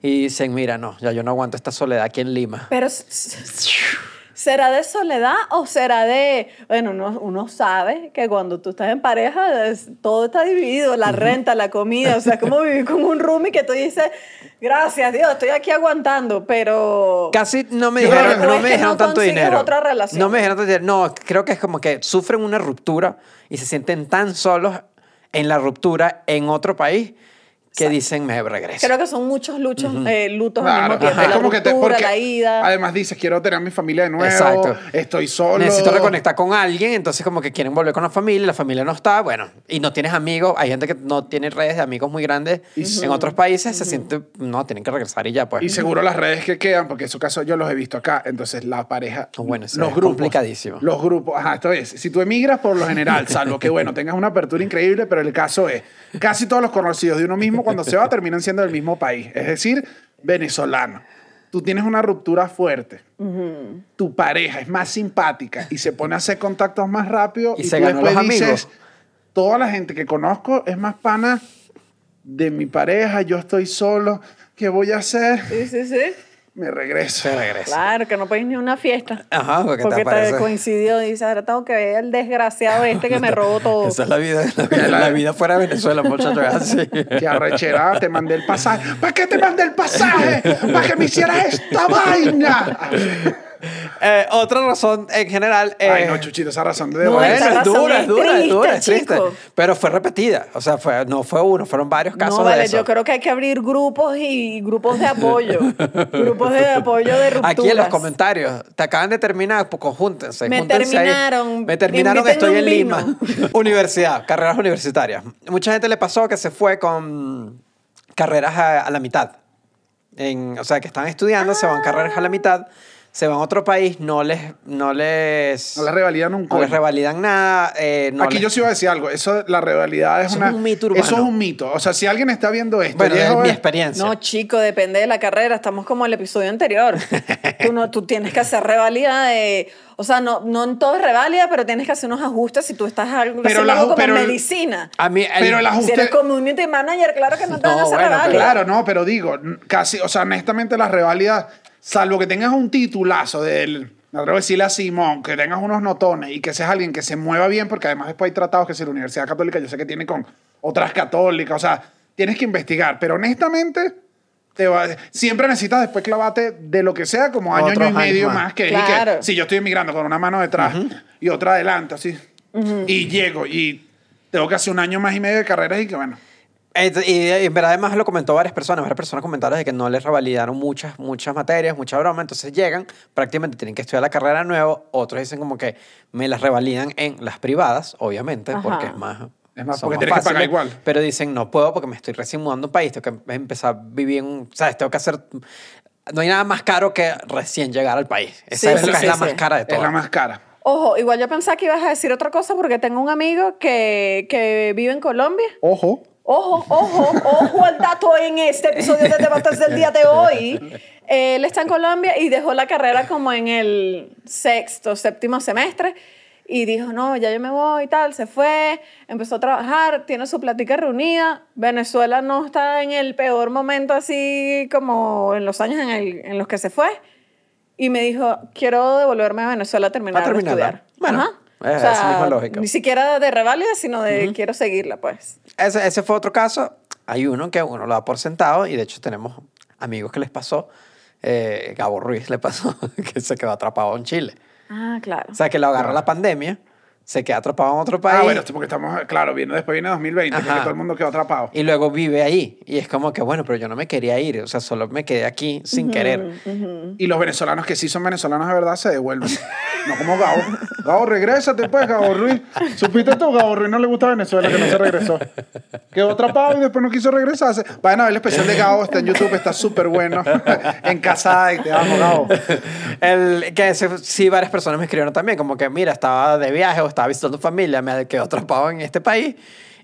y dicen, mira, no, ya yo no aguanto esta soledad aquí en Lima. Pero ¿será de soledad o será de, bueno, uno, uno sabe que cuando tú estás en pareja es- todo está dividido, la renta, la comida, o sea, como vivir con un roomie que tú dices, gracias Dios, estoy aquí aguantando, pero... Casi no me dijeron, no o es me dijeron no tanto dinero. otra relación. No me dijeron tanto dinero. No, creo que es como que sufren una ruptura y se sienten tan solos en la ruptura en otro país que dicen, me regreso. Creo que son muchos luchos, eh, lutos al Claro, mismo tiempo. es La como que te, porque la ida. además dices, quiero tener a mi familia de nuevo, Exacto. estoy solo. Necesito reconectar con alguien, entonces como que quieren volver con la familia, la familia no está, bueno, y no tienes amigos, hay gente que no tiene redes de amigos muy grandes en otros países, se siente, no, tienen que regresar y ya pues. Y seguro las redes que quedan, porque esos casos yo los he visto acá, entonces la pareja, Oh, bueno, eso los es grupos, complicadísimo. Los grupos, ajá, esto es, si tú emigras por lo general, salvo que bueno, tengas una apertura increíble, pero el caso es, casi todos los conocidos de uno mismo cuando se va terminan siendo del mismo país, es decir, venezolano. Tú tienes una ruptura fuerte, tu pareja es más simpática y se pone a hacer contactos más rápido Y y, se tú ganó después los dices, amigos. toda la gente que conozco es más pana de mi pareja, yo estoy solo, ¿qué voy a hacer? Sí, sí, sí. Me regreso. Se regresa. Claro, que no podéis ni a una fiesta. Ajá, porque, Porque te te coincidió y dices, ahora tengo que ver al desgraciado este que me robó todo. Esa es la vida, la vida, la vida fuera de Venezuela, muchachos, así. Qué arrechera, te mandé el pasaje. ¿Para qué te mandé el pasaje? ¿Para que me hicieras esta vaina? Eh, otra razón en general es... Ay, no, Chuchito, esa razón de No, Bueno, es dura, es dura, es dura, es triste. chico. Pero fue repetida. O sea, fue, no fue uno, fueron varios casos No, de vale, eso. yo creo que hay que abrir grupos y grupos de apoyo. grupos de apoyo de rupturas. Aquí en los comentarios, te acaban de terminar, pues conjúntense. Me júntense ahí. terminaron, Me terminaron, estoy en vino. Lima. Universidad, carreras universitarias. Mucha gente le pasó que se fue con carreras a, a la mitad. en, o sea, que están estudiando, se van carreras a la mitad, se van a otro país, no les, no les, No les revalidan un no les revalidan nada. eh, no Aquí les- yo sí iba a decir algo. Eso, la rivalidad es Eso es una. un mito urbano. Eso es un mito. O sea, si alguien está viendo esto. Bueno, y es mi joven- experiencia. No, chico, depende de la carrera. Estamos como el episodio anterior. tú, no, tú tienes que hacer reválida de... O sea, no, no en todo es reválida, pero tienes que hacer unos ajustes si tú estás algo, Pero haciendo la algo como pero medicina. a mí, el- Pero el Si eres community manager, claro que no te van a No, hacer bueno, reválida. Claro, no, pero digo, casi, o sea, honestamente las reválidas, salvo que tengas un titulazo del, me atrevo a decirle a Simón, que tengas unos notones y que seas alguien que se mueva bien, porque además después hay tratados que si la Universidad Católica yo sé que tiene con otras católicas, o sea, tienes que investigar, pero honestamente... Te va, siempre necesitas después clavarte de lo que sea como año, año y medio más. más, que, y que Claro. si yo estoy emigrando con una mano detrás y otra adelante, así, y llego y tengo que hacer un año más y medio de carreras y que bueno, Y, y en verdad además lo comentó varias personas, varias personas comentaron de que no les revalidaron muchas, muchas materias, mucha broma, entonces llegan, prácticamente tienen que estudiar la carrera de nuevo, otros dicen como que me las revalidan en las privadas, obviamente, Ajá. porque es más... Es más, porque tienes que pagar fáciles, igual. Pero dicen, no puedo porque me estoy recién mudando a un país, tengo que empezar a vivir en un... ¿Sabes? Tengo que hacer... No hay nada más caro que recién llegar al país. Esa Sí, época sí, es sí, la sí. más cara de es todas. la más cara. Ojo, igual yo pensaba que ibas a decir otra cosa porque tengo un amigo que, que vive en Colombia. Ojo. Ojo, ojo, ojo al dato en este episodio de Debates del día de hoy. Él está en Colombia y dejó la carrera como en el sexto, séptimo semestre y dijo, no, ya yo me voy y tal, se fue, empezó a trabajar, tiene su plática reunida. Venezuela no está en el peor momento así como en los años en, el- en los que se fue. Y me dijo, quiero devolverme a Venezuela a terminar A terminarla. de estudiar. Bueno, es esa misma lógica. Ni siquiera de reválida, sino de quiero seguirla, pues. Ese, ese fue otro caso. Hay uno que uno lo da por sentado y de hecho tenemos amigos que les pasó. Eh, Gabo Ruiz le pasó que se quedó atrapado en Chile. Ah, claro. O sea, que lo agarró la pandemia, se queda atrapado en otro país Ah, bueno, esto porque estamos, claro, viene, después viene 2020, que Ajá. todo el mundo quedó atrapado. y luego vive ahí. Y es como que, bueno, pero yo no me quería ir. O sea, solo me quedé aquí sin querer. Y los venezolanos que sí son venezolanos de verdad se devuelven. no como Gabo. Gabo, regrésate pues, Gabo Ruiz. ¿Supiste tú? Gabo Ruiz no le gusta Venezuela, que no se regresó. Quedó atrapado y después no quiso regresarse. Vayan a ver el especial de Gabo, está en YouTube, está súper bueno. en casa y te amo, Gabo. El, que ese- sí, varias personas me escribieron también, como que, mira, estaba de viaje o estaba visitando familia, me quedé atrapado en este país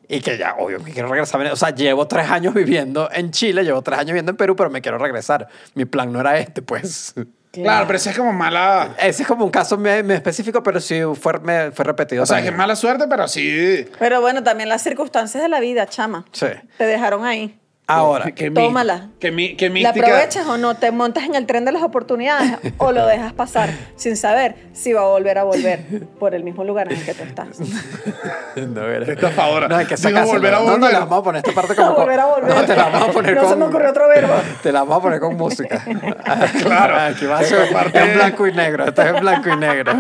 y que ya, obvio, que quiero regresar. O sea, llevo tres años viviendo en Chile, llevo tres años viviendo en Perú, pero me quiero regresar. Mi plan no era este, pues. Claro, pero ese es como mala. Ese es como un caso me- me específico, pero sí fue, me- fue repetido. O sea, que también. es mala suerte, pero sí. Pero bueno, también las circunstancias de la vida, chama. Sí. Te dejaron ahí. Ahora, Que Tómala. Que, mi, que ¿La aprovechas o no? ¿Te montas en el tren de las oportunidades o lo dejas pasar sin saber si va a volver a volver por el mismo lugar en el que tú estás? no, es ahora. No, hay que Digo, volver a No, no, volver. la vamos a poner esta parte como... con- volver a volver. No, te la vamos a poner No con... se me ocurrió otro verbo. Te la vamos a poner con música. Claro. Aquí va a ser parte- en blanco y negro. Esto es en blanco y negro.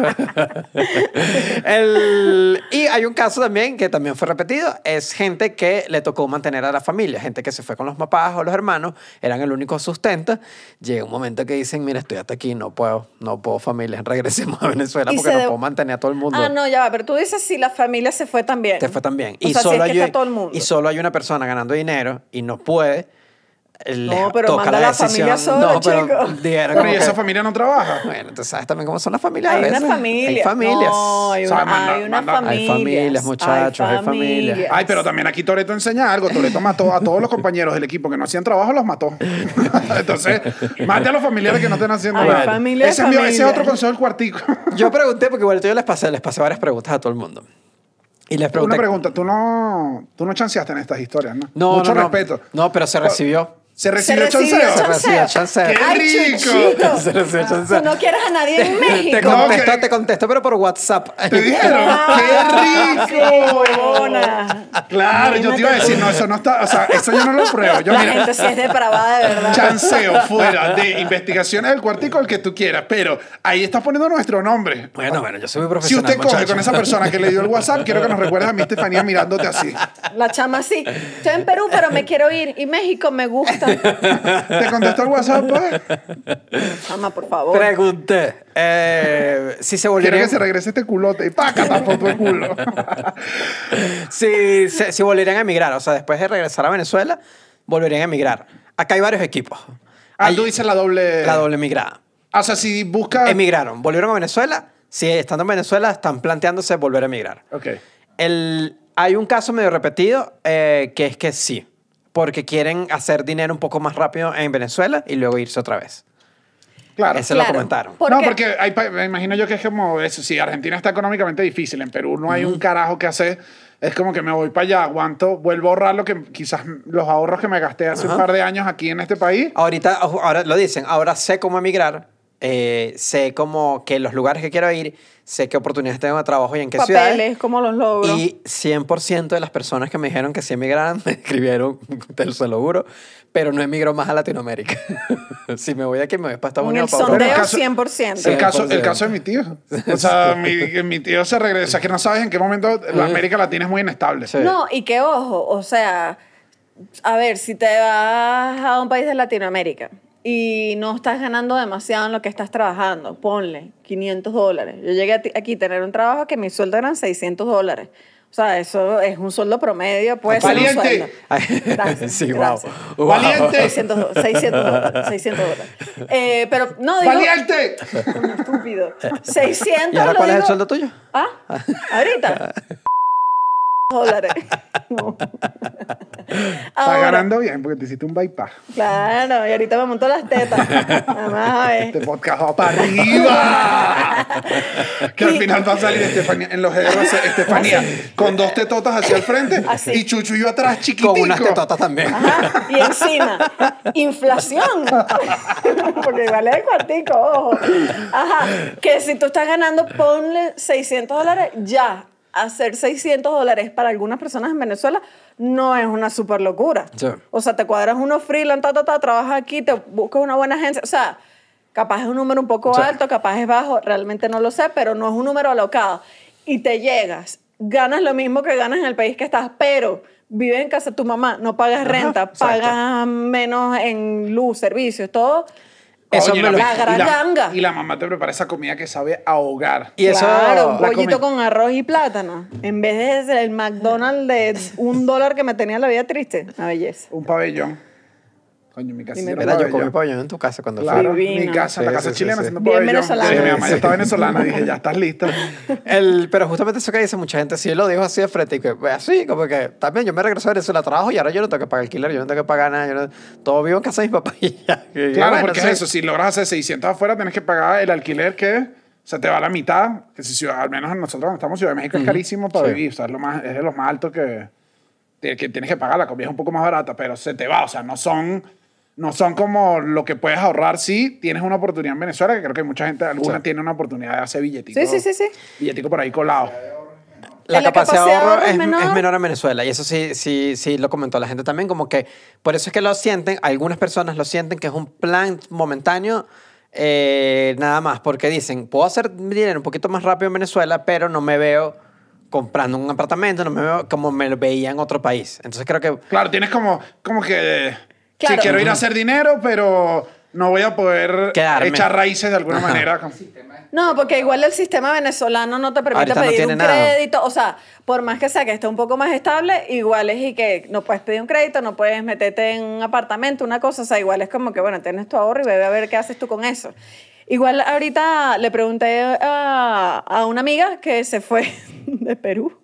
El- y hay un caso también que también fue repetido. Es gente que le tocó mantener a la familia. Gente que se fue con los papás o los hermanos. Eran el único sustento. Llega un momento que dicen, mira, estoy hasta aquí. No puedo. No puedo familia. Regresemos a Venezuela porque se no de- puedo mantener a todo el mundo. Ah, no, ya va. Pero tú dices si la familia se fue también. Te fue también. O Y, sea, si solo es que hay, está todo el mundo. y solo hay una persona ganando dinero y no puede. No, pero toca manda la la familia sola, no, pero dijeron como y esa que- familia no trabaja. Bueno, tú sabes también cómo son las familias. a Hay una familia. Hay familias. No, hay O sea, una, manda- hay una manda- familia. Hay familias, muchachos, hay familias. Ay, pero también aquí Toreto enseña algo. Toreto mató a todos los compañeros del equipo que no hacían trabajo, los mató. Entonces, mate a los familiares que no estén haciendo nada. familia, ese, es ese es otro consejo del cuartico. Yo pregunté, porque igual yo les pasé, les pasé varias preguntas a todo el mundo. Y les pregunté. Una pregunta, tú no, tú no chanceaste en estas historias, ¿no? No, Mucho no. respeto. No, pero se recibió. ¿Se recibió recibió chanceo? Se recibió chanceo. ¡Qué rico! Se recibió chanceo. Tú no quieres a nadie en México. Te contesto, te contesto, pero por WhatsApp. ¿Te dijeron? Ah, ¡Qué sí, rico! huevona. Claro, yo te iba a decir, no, eso no está, o sea, eso yo no lo pruebo. Yo, La mira, gente sí es depravada, de verdad. chanceo fuera de investigaciones del cuartico, el que tú quieras, pero ahí estás poniendo nuestro nombre. Bueno, bueno, yo soy muy Si profesional. usted coge con esa persona que le dio el WhatsApp, quiero que nos recuerdes a mí, Estefanía, mirándote así. La chama sí. Estoy en Perú, pero me quiero ir. Y México me gusta. ¿Te contestó el WhatsApp, pues? Chama, por favor. Pregunté. eh, si se Quiero volverían, que se regrese este culote y ¡paca! Tapó tu culo. si, se- si volverían a emigrar, o sea, después de regresar a Venezuela, volverían a emigrar. Acá hay varios equipos. Ah, Hay- tú dices la doble... La doble migrada. O sea, si buscas... Emigraron, volvieron a Venezuela. Si estando en Venezuela, están planteándose volver a emigrar. Ok. El, hay un caso medio repetido eh, que es que sí, porque quieren hacer dinero un poco más rápido en Venezuela y luego irse otra vez. Claro. Ese lo Claro. comentaron. ¿Por no, qué? porque hay me imagino yo que es como eso. Si Argentina está económicamente difícil, en Perú no hay un carajo que hacer. Es como que me voy para allá, aguanto, vuelvo a ahorrar lo que quizás los ahorros que me gasté hace un par de años aquí en este país. Ahorita, ahora lo dicen, ahora sé cómo emigrar, eh, sé cómo que los lugares que quiero ir, sé qué oportunidades tengo de trabajo y en qué Papeles, ciudades. como los logros. Y 100% de las personas que me dijeron que sí emigraran me escribieron, te lo se lo juro, pero no emigro más a Latinoamérica. si me voy aquí, me voy para Estados Unidos. para sondeo, Europa. caso- 100%. Sí. El caso, el 100%. caso de mi tío. O sea, mi, mi tío se regresa, que no sabes en qué momento la América Latina es muy inestable. Sí. No, y que ojo, o sea, a ver, si te vas a un país de Latinoamérica y no estás ganando demasiado en lo que estás trabajando, ponle 500 dólares. Yo llegué aquí a tener un trabajo que mi sueldo eran 600 dólares. O sea, eso es un sueldo promedio, puede ser un Valiente. sueldo. Gracias, sí, gracias. wow. Valiente. 600, do- 600 dólares. 600 dólares. Eh, pero no digo... ¡Valiente! Estúpido. 600 ¿Y ahora cuál es el digo- sueldo tuyo? ¿Ah? ¿Ahorita? dólares. No. Está ganando bien porque te hiciste un bypass. Claro, y ahorita me monto las tetas. Además, a ver. Este podcast va para arriba. que al final va a salir Estefanía, en los GRC, Estefanía con dos tetotas hacia el frente Así. y Chucho y yo atrás chiquitico. Con unas tetotas también. Ajá, y encima, inflación. Porque vale el cuartico, ojo. Ajá, que si tú estás ganando, ponle 600 dólares ya. Hacer 600 dólares para algunas personas en Venezuela no es una super locura. Sí. O sea, te cuadras unos freelance, ta, ta, ta, trabajas aquí, te buscas una buena agencia. O sea, capaz es un número un poco Sí. alto, capaz es bajo, realmente no lo sé, pero no es un número alocado. Y te llegas, ganas lo mismo que ganas en el país que estás, pero vives en casa de tu mamá, no pagas renta, exacto. pagas menos en luz, servicios, todo. Eso Coño, me lo- La y la mamá te prepara esa comida que sabe ahogar. Y eso... claro, un pollito con arroz y plátano. En vez de el McDonald's de un dólar que me tenía la vida triste. Una belleza. Un pabellón. Coño, mi casa Dime, era Mira, yo comí pabellón. pabellón en tu casa cuando fui. Claro, Divino. mi casa, la Sí, casa sí, chilena sí. haciendo Bien pabellón. venezolana. Dije, mi mamá Sí. ya está venezolana. Dije, ya estás lista. El, pero justamente eso que dice mucha gente, sí lo dijo así de frente, y que pues, así, como que también yo me regreso a Venezuela a trabajo y ahora yo no tengo que pagar alquiler, yo no tengo que pagar nada, yo no- todo vivo en casa de mis papás y ya. Y Claro, bueno, porque sí. es eso. Si logras hacer 600 afuera, tienes que pagar el alquiler que se te va a la mitad. Que si ciudad, al menos nosotros donde estamos en Ciudad de México es carísimo para Sí. vivir. O sea, es, lo más, es de los más altos que que tienes que pagar. La comida es un poco más barata, pero se te va. O sea, no son, no son como lo que puedes ahorrar si tienes una oportunidad en Venezuela, que creo que mucha gente, alguna Sí. tiene una oportunidad de hacer billetico. Sí, sí, sí, sí. Billetico por ahí colado. La, La capacidad, de ahorro es, es menor. es menor en Venezuela y eso sí, sí, sí lo comentó la gente también, como que por eso es que lo sienten, algunas personas lo sienten que es un plan momentáneo eh, nada más, porque dicen, puedo hacer dinero un poquito más rápido en Venezuela, pero no me veo comprando un apartamento, no me veo como me lo veía en otro país. Entonces creo que Claro, tienes como, como que. Claro. Sí, quiero ir a hacer dinero, pero no voy a poder Quedarme. echar raíces de alguna Ajá. manera. No, porque igual el sistema venezolano no te permite Ahorita no pedir tiene un nada. crédito. O sea, por más que sea que esté un poco más estable, igual es y que no puedes pedir un crédito, no puedes meterte en un apartamento, una cosa. O sea, igual es como que, bueno, tienes tu ahorro y ve a ver qué haces tú con eso. Igual ahorita le pregunté a, a una amiga que se fue de Perú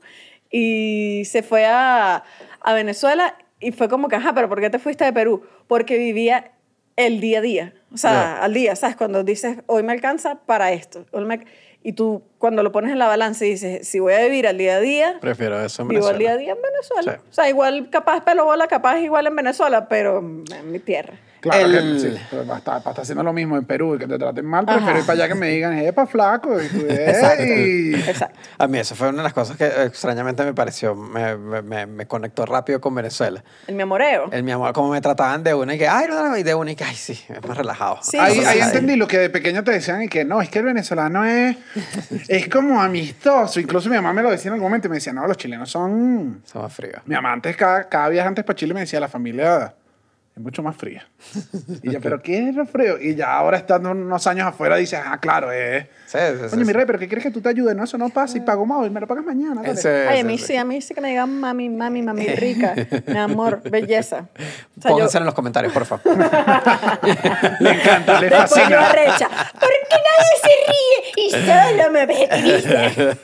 y se fue a, a Venezuela y fue como que, ajá, pero ¿por qué te fuiste de Perú? Porque vivía el día a día, o sea, Ya. al día, ¿sabes? Cuando dices, hoy me alcanza para esto, hoy me- y tú cuando lo pones en la balanza y dices, si voy a vivir al día a día, prefiero eso en vivo al día a día en Venezuela. Sí. O sea, igual capaz pelo bola, capaz igual en Venezuela, pero en mi tierra. Claro, El- que sí, pero para estar, para estar haciendo lo mismo en Perú y que te traten mal, Ajá. prefiero ir para allá que me digan, epa, flaco. Y tú, Exacto. Exacto. A mí eso fue una de las cosas que eh, extrañamente me pareció, me, me- me- conectó rápido con Venezuela. El mi amoreo. El mi amor, como me trataban de una y que, ay, no, no, y de una y que, ay, sí, es más relajado. Sí, Ahí, ahí entendí lo que de pequeño te decían y que no, es que el venezolano es, es como amistoso. Incluso mi mamá me lo decía en algún momento y me decía, no, los chilenos son... Son más fríos. Mi mamá antes, cada, cada viaje antes para Chile me decía, la familia es mucho más fría. Y yo, ¿pero qué es lo frío? Y ya ahora estando unos años afuera dices, ah, claro, es... Sí, sí, sí, Oye, mi rey, ¿pero qué quieres que tú te ayudes? No, eso no pasa y pago móvil, me lo pagas mañana. dale. Ay, a sí, mí sí. a mí sí que me digan mami, mami, mami rica, mi amor, belleza. O sea, yo- Pónganse en los comentarios, por favor. Le encanta, le Después yo fascina. arrecha. ¿Por qué nadie se ríe y solo me triste?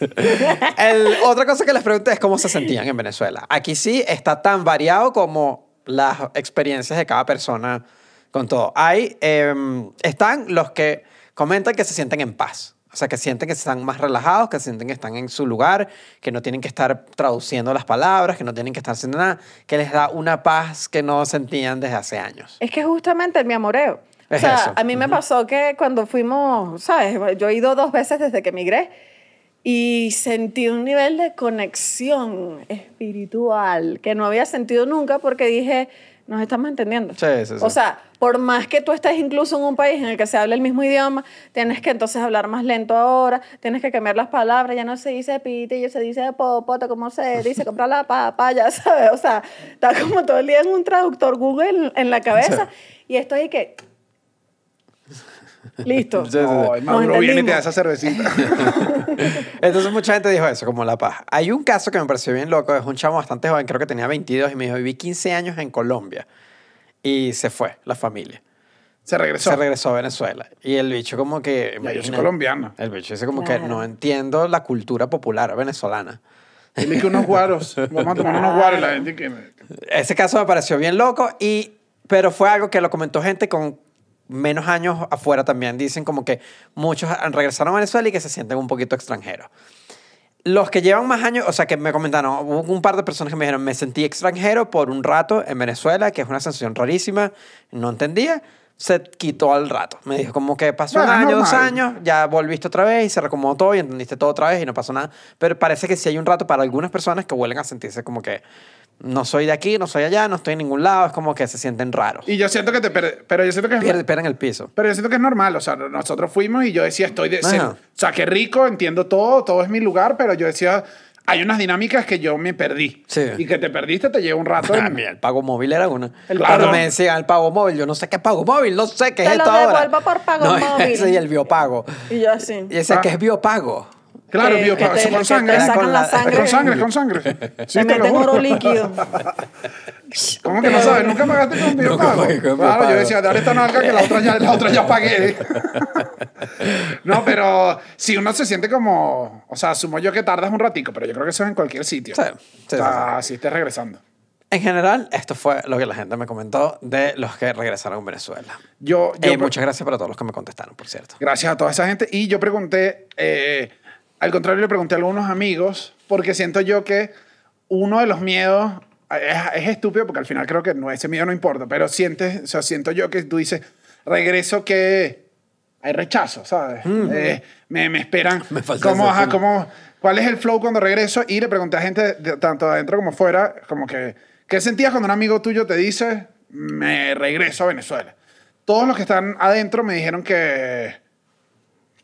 El- otra cosa que les pregunté es cómo se sentían en Venezuela. Aquí sí está tan variado como las experiencias de cada persona con todo. Hay, em, están los que comentan que se sienten en paz. O sea, que sienten que están más relajados, que sienten que están en su lugar, que no tienen que estar traduciendo las palabras, que no tienen que estar haciendo nada, que les da una paz que no sentían desde hace años. Es que justamente el mi amoreo. O sea, eso. a mí me pasó que cuando fuimos, ¿sabes? Yo he ido dos veces desde que emigré y sentí un nivel de conexión espiritual que no había sentido nunca porque dije, nos estamos entendiendo. Sí, sí, sí. O sea, por más que tú estés incluso en un país en el que se habla el mismo idioma, tienes que entonces hablar más lento ahora, tienes que cambiar las palabras, ya no se dice pite, ya se dice popoto, como se dice, compra la papaya, ¿sabes? O sea, está como todo el día en un traductor Google en, en la cabeza y estoy que... Listo. Sí, sí, sí. Ay, Nos Maduro viene y te da esa cervecita. Entonces mucha gente dijo eso, como la paz. Hay un caso que me pareció bien loco, es un chamo bastante joven, creo que tenía 22 y me dijo, viví 15 años en Colombia y se fue la familia. Se regresó. Se regresó a Venezuela. Y el bicho como que... Ya, yo soy colombiano. El bicho dice como Claro. que no entiendo la cultura popular venezolana. Dile que unos guaros. Vamos a tomar unos guaros la gente que... Ese caso me pareció bien loco, y, pero fue algo que lo comentó gente con menos años afuera también. Dicen como que muchos han- regresaron a Venezuela y que se sienten un poquito extranjeros. Los que llevan más años, o sea, que me comentaron, hubo un par de personas que me dijeron, me sentí extranjero por un rato en Venezuela, que es una sensación rarísima, no entendía, se quitó al rato. Me dijo como que pasó Bueno, un año, dos años, ya volviste otra vez y se reacomodó todo y entendiste todo otra vez y no pasó nada. Pero parece que sí hay un rato para algunas personas que vuelven a sentirse como que no soy de aquí, no soy allá, no estoy en ningún lado, es como que se sienten raros. Y yo siento que te... per- Pero yo siento que... es- Pierden, pierden el piso. Pero yo siento que es normal, o sea, nosotros fuimos y yo decía, estoy de... Ajá. O sea, qué rico, entiendo todo, todo es mi lugar, pero yo decía, hay unas dinámicas que yo me perdí. Sí. Y que te perdiste te lleva un rato. en- Ah, mira, el pago móvil era una. El Cuando pago- me decían el pago móvil, yo no sé qué es pago móvil, no sé qué Te es lo esto ahora. devuelvo por pago no, móvil. Ese y el biopago. Y yo así. Y decía Ah. que es biopago. Claro, que, que te, con te sangre. Era sacan con la la- sangre. Con sangre, con sangre. te Sí, te meten oro líquido. ¿Cómo que no sabes? ¿Nunca pagaste con biopago? con Claro, yo decía, dale esta nalga que la otra ya, la otra ya pagué. no, pero si uno se siente como... O sea, asumo yo que tardas un ratico, pero yo creo que eso es en cualquier sitio. Sí, sí, o sea, si estés regresando. En general, esto fue lo que la gente me comentó de los que regresaron a Venezuela. Yo, yo Eh, muchas gracias para todos los que me contestaron, por cierto. Gracias a toda esa gente. Y yo pregunté, eh, al contrario, le pregunté a algunos amigos, porque siento yo que uno de los miedos es, es estúpido, porque al final creo que no, ese miedo no importa, pero sientes, o sea, siento yo que tú dices, regreso que hay rechazo, ¿sabes? Eh, me, me esperan. Me ¿Cómo, ajá, cómo- ¿Cuál es el flow cuando regreso? Y le pregunté a gente, de- tanto adentro como fuera, como que, ¿qué sentías cuando un amigo tuyo te dice, me regreso a Venezuela? Todos los que están adentro me dijeron que,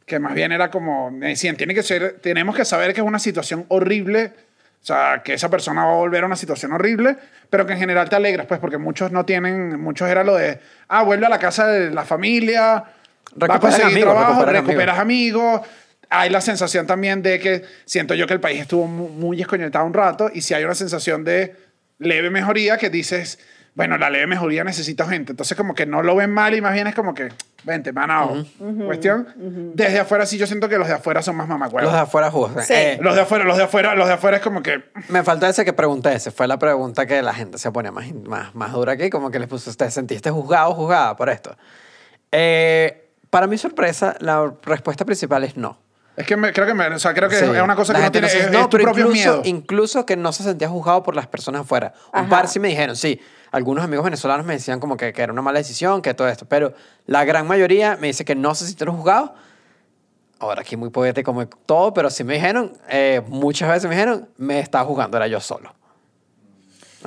que más bien era como, me decían, tiene que ser, tenemos que saber que es una situación horrible, o sea, que esa persona va a volver a una situación horrible, pero que en general te alegras, pues, porque muchos no tienen, muchos era lo de, ah, vuelve a la casa de la familia, va a Recuperas conseguir amigos, trabajo, recuperas recuperas amigos. Hay la sensación también de que siento yo que el país estuvo mu- muy escoñetado un rato y si hay una sensación de leve mejoría que dices, bueno, la leve mejoría necesita gente. Entonces como que no lo ven mal y más bien es como que, vente, manao. Cuestión. Desde afuera sí yo siento que los de afuera son más mamacuevos. Los de afuera juzgan. Sí. Eh, Los de afuera, los de afuera, los de afuera es como que... me faltó ese que pregunté, ese fue la pregunta que la gente se ponía más, más, más dura aquí, como que les puso, ¿usted sentiste juzgado o juzgada por esto? Eh, para mi sorpresa, la respuesta principal es no. Es que me- creo que, me- o sea, creo que Sí. es una cosa La que no tiene, no es, no, es tu propio incluso, miedo. Incluso que no se sentía juzgado por las personas afuera. Un Ajá. par sí me dijeron, sí. Algunos amigos venezolanos me decían como que, que era una mala decisión, que todo esto. Pero la gran mayoría me dice que no se sintieron juzgados. Ahora aquí muy poético como todo, pero sí me dijeron, eh, muchas veces me dijeron, me estaba jugando, era yo solo.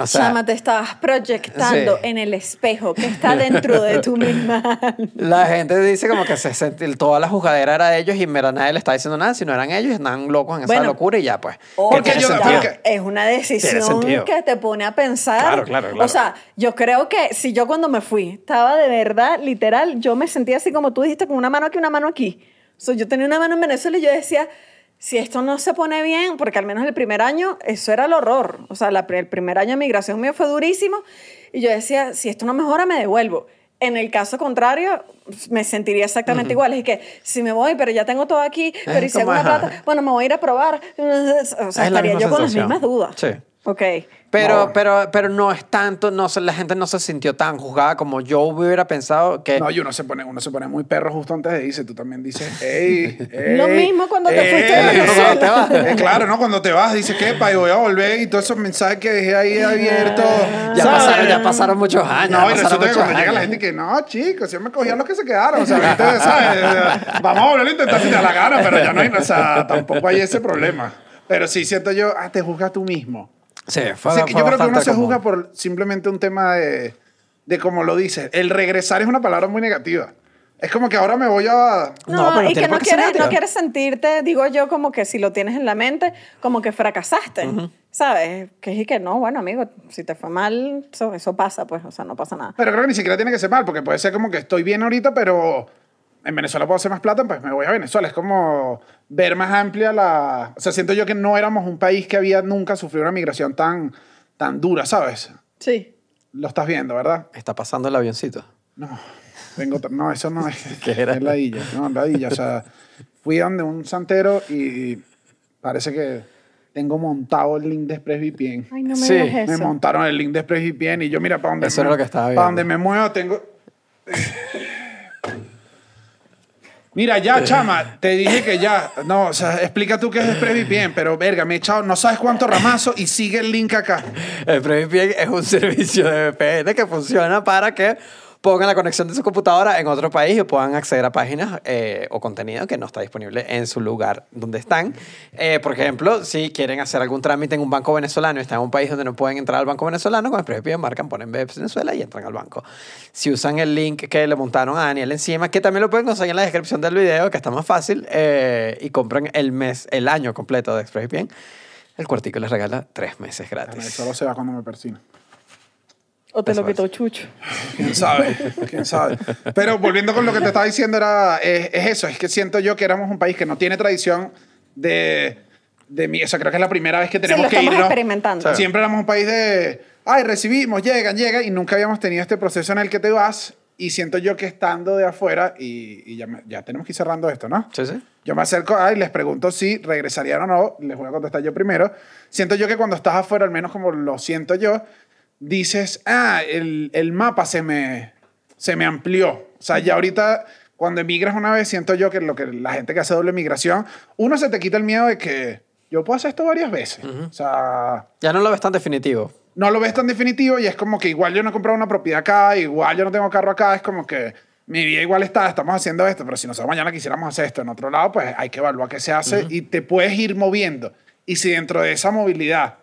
O sea, Chama, te estabas proyectando Sí. en el espejo que está dentro de tu misma la gente dice como que se sent- toda la juzgadera era de ellos y mira, nadie le está diciendo nada, si no eran ellos, estaban locos en esa Bueno. locura y ya pues. Porque yo- porque- es una decisión que te pone a pensar. Claro, claro, claro. O sea, yo creo que si yo cuando me fui estaba de verdad, literal, yo me sentía así como tú dijiste, con una mano aquí, una mano aquí. O sea, yo tenía una mano en Venezuela y yo decía, si esto no se pone bien, porque al menos el primer año, eso era el horror. O sea, la- el primer año de migración mío fue durísimo. Y yo decía, si esto no mejora, me devuelvo. En el caso contrario, me sentiría exactamente igual. Es que si me voy, pero ya tengo todo aquí, pero y si una plata, bueno, me voy a ir a probar. O sea, Es estaría yo con las mismas dudas. Sí. Ok. Pero, No. pero, pero no es tanto, no, la gente no se sintió tan juzgada como yo hubiera pensado que... No, y uno se pone, uno se pone muy perro justo antes de irse. Tú también dices, ey, ey, Lo mismo cuando te fuiste de te vas. Eh, claro, ¿no? Cuando te vas, dices, ¿qué? Pa, y voy a volver y todos esos mensajes que dejé ahí abiertos. ya, ¿sabes? pasaron, ya pasaron muchos años. No, ya y resulta que cuando llega la gente que, no, chicos, yo me cogía los que se quedaron. O sea, gente, ¿sabes? Vamos a volver a intentar si te da la gana, pero ya no hay, o sea, tampoco hay ese problema. Pero sí siento yo, ah, te juzgas tú mismo. Sí, fue, O sea, que fue yo creo que uno se común. juzga por simplemente un tema de, de como lo dices. El regresar es una palabra muy negativa. Es como que ahora me voy a... No, No, pero y que no quieres, no quieres sentirte, digo yo, como que si lo tienes en la mente, como que fracasaste, ¿sabes? Que es que no, bueno, amigo, si te fue mal, eso, eso pasa, pues, o sea, no pasa nada. Pero creo que ni siquiera tiene que ser mal, porque puede ser como que estoy bien ahorita, pero en Venezuela puedo hacer más plata, pues me voy a Venezuela. Es como ver más amplia la... O sea, siento yo que no éramos un país que había nunca sufrido una migración tan, tan dura, ¿sabes? Sí. Lo estás viendo, ¿verdad? Está pasando el avioncito. No, vengo... t- No, eso no es... ¿Qué era? Es ladilla, no, ladilla. O sea, fui a donde un santero y parece que tengo montado el link de ExpressVPN. Ay, no me Sí, digas Me eso. montaron el link de ExpressVPN y yo, mira, para donde, Eso era lo que estaba para donde me muevo tengo... Mira, ya, chama, te dije que ya. No, o sea, explica tú qué es ExpressVPN, pero verga, me he echado no sabes cuánto ramazo y sigue el link acá. PremiPien es un servicio de VPN que funciona para que pongan la conexión de su computadora en otro país y puedan acceder a páginas eh, o contenido que no está disponible en su lugar donde están. Eh, por ejemplo, si quieren hacer algún trámite en un banco venezolano y están en un país donde no pueden entrar al banco venezolano, con el marcan, ponen Venezuela y entran al banco. Si usan el link que le montaron a Daniel encima, que también lo pueden conseguir en la descripción del video, que está más fácil, eh, y compran el mes, el año completo de ExpressVPN, el cuartico les regala tres meses gratis. Solo se va cuando me persino. O te Eso lo quitó Chucho. ¿Quién sabe? ¿Quién sabe? Pero volviendo con lo que te estaba diciendo, era, es, es eso, es que siento yo que éramos un país que no tiene tradición de, de mí. O sea, creo que es la primera vez que tenemos lo que estamos irnos. experimentando. Siempre éramos un país de, ay, recibimos, llegan, llegan, y nunca habíamos tenido este proceso en el que te vas. Y siento yo que estando de afuera, y, y ya, me- ya tenemos que ir cerrando esto, ¿no? Sí, sí. Yo me acerco y les pregunto si regresarían o no. Les voy a contestar yo primero. Siento yo que cuando estás afuera, al menos como lo siento yo, dices, ah, el, el mapa se me, se me amplió. O sea, ya ahorita, cuando emigras una vez, siento yo que lo que la gente que hace doble migración, uno se te quita el miedo de que yo puedo hacer esto varias veces. O sea, Ya no lo ves tan definitivo. no lo ves tan definitivo y es como que igual yo no he comprado una propiedad acá, igual yo no tengo carro acá, es como que mi vida igual está, estamos haciendo esto, pero si nosotros mañana quisiéramos hacer esto en otro lado, pues hay que evaluar qué se hace y te puedes ir moviendo. Y si dentro de esa movilidad,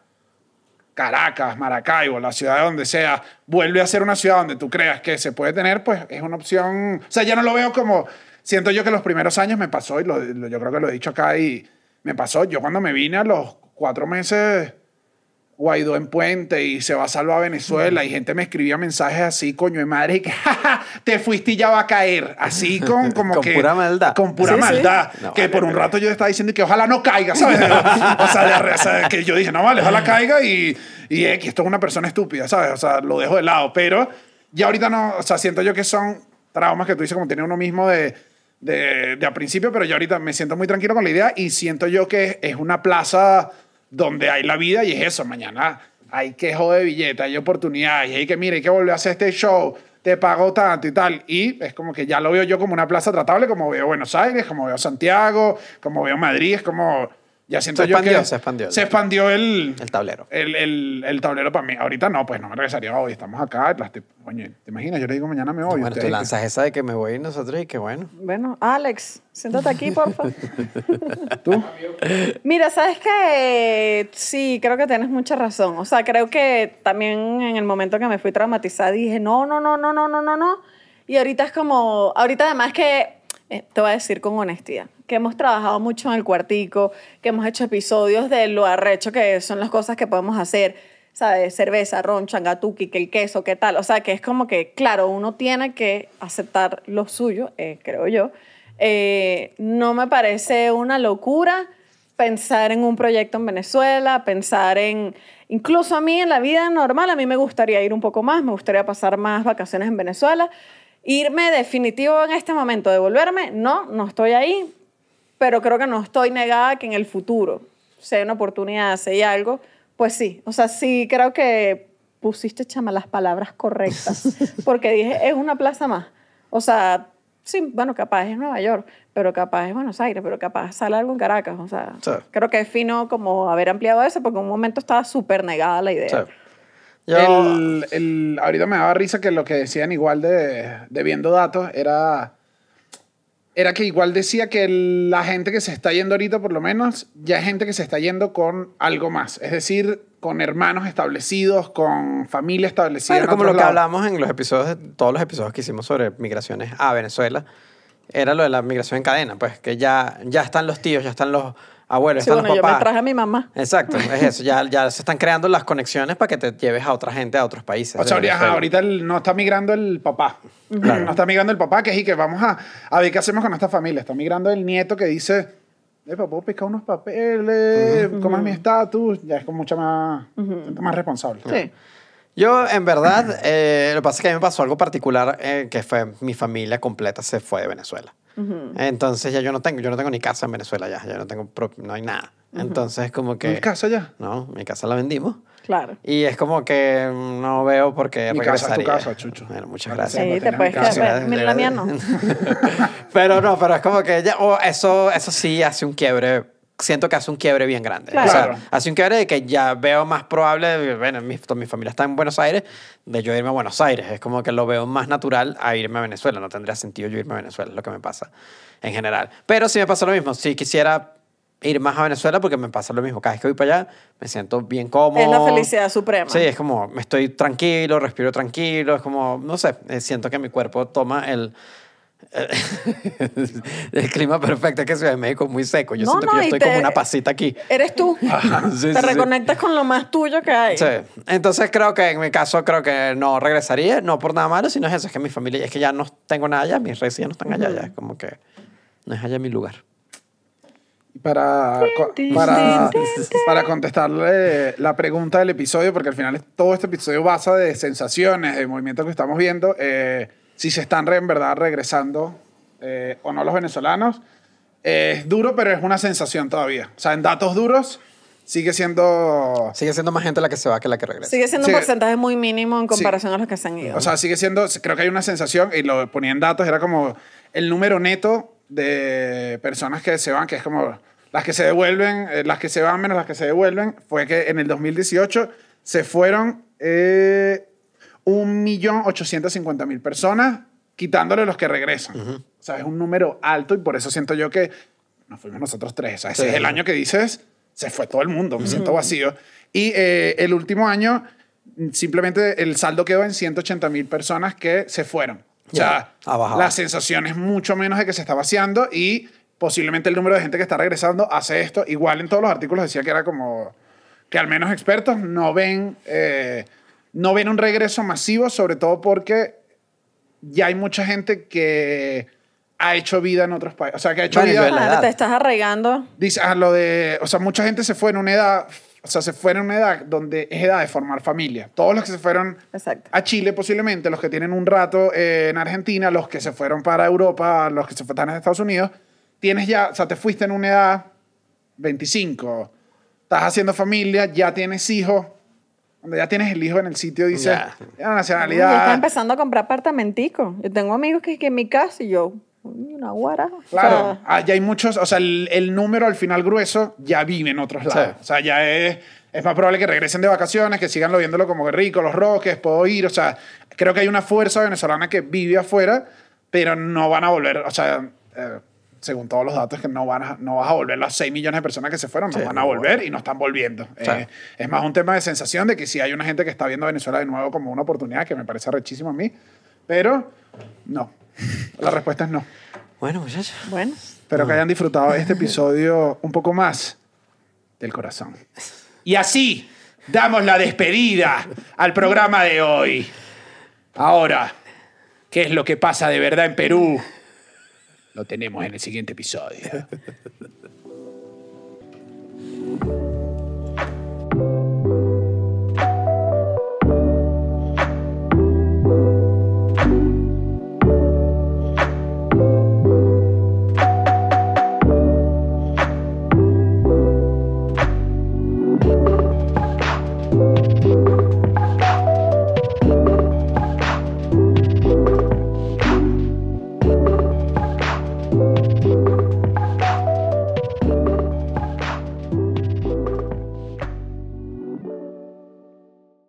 Caracas, Maracaibo, la ciudad donde sea, vuelve a ser una ciudad donde tú creas que se puede tener, pues es una opción. O sea, ya no lo veo como. Siento yo que los primeros años me pasó, y lo- yo creo que lo he dicho acá, y me pasó. Yo cuando me vine a los cuatro meses. Guaidó en Puente y se va a salvar a Venezuela y gente me escribía mensajes así, coño de madre, y que "Ja, ja, te fuiste y ya va a caer. Así con como Con que... pura maldad. Con pura Sí, sí. maldad. No, que vale, por un pero- rato yo estaba diciendo que ojalá no caiga, ¿sabes? o, sea, de o sea, que yo dije, no vale, ojalá caiga y, y eh, que esto es una persona estúpida, ¿sabes? O sea, lo dejo de lado. Pero ya ahorita no, o sea, siento yo que son traumas que tú dices como tiene uno mismo de, de, de a principio, pero yo ahorita me siento muy tranquilo con la idea y siento yo que es una plaza donde hay la vida y es eso, mañana hay que joder billete, hay oportunidades, hay que, mira, hay que volver a hacer este show, te pago tanto y tal. Y es como que ya lo veo yo como una plaza tratable, como veo Buenos Aires, como veo Santiago, como veo Madrid, como, Ya siento Se yo expandió, que se expandió. Se expandió el, El tablero. el, el, el tablero para mí. Ahorita no, pues no me regresaría hoy. Estamos acá. las te- Coño, ¿te imaginas? Yo le digo mañana me voy. bueno, tú lanzas esa de que me voy y nosotros y que bueno. Bueno, Alex, siéntate aquí, porfa. ¿Tú? Mira, sabes que sí, creo que tienes mucha razón. O sea, creo que también en el momento que me fui traumatizada dije, no, no, no, no, no, no, no, no. Y ahorita es como, ahorita además que, eh, te voy a decir con honestidad, que hemos trabajado mucho en el cuartico, que hemos hecho episodios de lo arrecho que son las cosas que podemos hacer, ¿sabes? Cerveza, ron, changatuki, que el queso, qué tal. O sea, que es como que, claro, uno tiene que aceptar lo suyo, eh, creo yo. Eh, no me parece una locura pensar en un proyecto en Venezuela, pensar en, incluso a mí en la vida normal, a mí me gustaría ir un poco más, me gustaría pasar más vacaciones en Venezuela. Irme definitivo en este momento, devolverme, no, no estoy ahí, pero creo que no estoy negada a que en el futuro, si hay una oportunidad, hay algo, pues sí. O sea, sí creo que pusiste, chama, las palabras correctas, porque dije, es una plaza más. O sea, sí, bueno, capaz es Nueva York, pero capaz es Buenos Aires, pero capaz sale algo en Caracas. O sea, Sí. creo que es fino como haber ampliado eso, porque en un momento estaba súper negada la idea. Sí. Yo, El, el- ahorita me daba risa que lo que decían igual de, de viendo datos era, era que igual decía que la gente que se está yendo ahorita, por lo menos, ya es gente que se está yendo con algo más. Es decir, con hermanos establecidos, con familia establecida. bueno, en como lo que hablamos en los episodios, todos los episodios que hicimos sobre migraciones a Venezuela, era lo de la migración en cadena, pues que ya, ya están los tíos, ya están los abuelos, Sí, están bueno, los yo papás. me traje a mi mamá. Exacto, es eso. Ya, ya se están creando las conexiones para que te lleves a otra gente a otros países. O sea, ahorita, Venezuela. ahorita el- no está migrando el papá. No está migrando el papá, que es y que vamos a, a ver qué hacemos con esta familia. Está migrando el nieto que dice, eh, papá, puedo pescar unos papeles, ¿cómo es mi estatus? Ya es con mucha más, siento más responsable. Sí. Yo, en verdad, eh, lo que pasa es que a mí me pasó algo particular, eh, que fue mi familia completa se fue de Venezuela. Entonces ya yo no tengo, yo no tengo ni casa en Venezuela ya, ya no tengo, no hay nada. Entonces como que... ¿En casa ya? No, mi casa la vendimos. Claro. Y es como que no veo por qué Mi casa es tu regresaría. casa, Chucho. Bueno, muchas gracias. Sí, te puedes casa. quedar. Mira, la mía no. pero no, pero es como que ya, o eso, eso sí hace un quiebre. Siento que hace un quiebre bien grande. Claro. O sea, hace un quiebre de que ya veo más probable, bueno, mi, mi familia está en Buenos Aires, de yo irme a Buenos Aires. Es como que lo veo más natural a irme a Venezuela. No tendría sentido yo irme a Venezuela, es lo que me pasa en general. Pero sí me pasa lo mismo. Si quisiera ir más a Venezuela, porque me pasa lo mismo. Cada vez que voy para allá, me siento bien cómodo. Es la felicidad suprema. Sí, es como, me estoy tranquilo, respiro tranquilo, es como, no sé, eh, siento que mi cuerpo toma el... el clima perfecto es que Ciudad de México es muy seco. Yo No, siento no, que yo estoy te- como una pasita aquí. Eres tú. Sí, te sí, sí. reconectas con lo más tuyo que hay. Sí. Entonces creo que en mi caso creo que no regresaría, no por nada malo, sino es eso, es que mi familia, es que ya no tengo nada allá, mis raíces ya no están allá, ya es como que no es allá mi lugar. Para, para, para contestarle la pregunta del episodio, porque al final todo este episodio basa de sensaciones, de movimientos que estamos viendo, eh, si se están re- en verdad regresando eh, o no los venezolanos. Eh, es duro, pero es una sensación todavía. O sea, en datos duros sigue siendo... Sigue siendo más gente la que se va que la que regresa. Sigue siendo Sí. un porcentaje muy mínimo en comparación a los que se han ido. O sea, sigue siendo, creo que hay una sensación, y lo ponía en datos, era como el número neto de personas que se van, que es como las que se devuelven, eh, las que se van menos las que se devuelven, fue que en el 2018 se fueron eh, 1.850.000 personas, quitándole los que regresan. O sea, es un número alto y por eso siento yo que nos fuimos nosotros tres. O sea, ese Sí. es el año que dices, se fue todo el mundo, me siento vacío. Y eh, el último año, simplemente el saldo quedó en 180 mil personas que se fueron. O sea, bajado. la sensación es mucho menos de que se está vaciando y posiblemente el número de gente que está regresando hace esto. Igual en todos los artículos decía que era como que al menos expertos no ven, eh, no ven un regreso masivo, sobre todo porque ya hay mucha gente que ha hecho vida en otros países. O sea, que ha hecho Bueno, vida... Claro, te estás arraigando. Dice, ah, lo de, o sea, mucha gente se fue en una edad, o sea, se fue en una edad donde es edad de formar familia. Todos los que se fueron Exacto. a Chile posiblemente, los que tienen un rato eh, en Argentina, los que se fueron para Europa, los que se fueron a Estados Unidos, tienes ya, o sea, te fuiste en una edad 25, estás haciendo familia, ya tienes hijos, cuando ya tienes el hijo en el sitio, dices, Ya. ya la Y está nacionalidad. empezando a comprar apartamentico. Yo tengo amigos que, que en mi casa y yo, una guara. o Claro, sea, ah, ya hay muchos, o sea, el, el número al final grueso ya vive en otros lados. Sí. O sea, ya es, es más probable que regresen de vacaciones, que sigan lo viéndolo como que rico, los roques, puedo ir. O sea, creo que hay una fuerza venezolana que vive afuera, pero no van a volver, o sea, eh, según todos los datos, que no, van a, no vas a volver las 6 millones de personas que se fueron, no Sí, van a volver y no están volviendo. Sí. Eh, es más un tema de sensación de que si hay una gente que está viendo a Venezuela de nuevo como una oportunidad, que me parece rechísimo a mí, pero no. La respuesta es no. Bueno, muchachos. bueno, Espero que hayan disfrutado este episodio un poco más del corazón. Y así damos la despedida al programa de hoy. Ahora, ¿qué es lo que pasa de verdad en Perú? Lo tenemos en el siguiente episodio.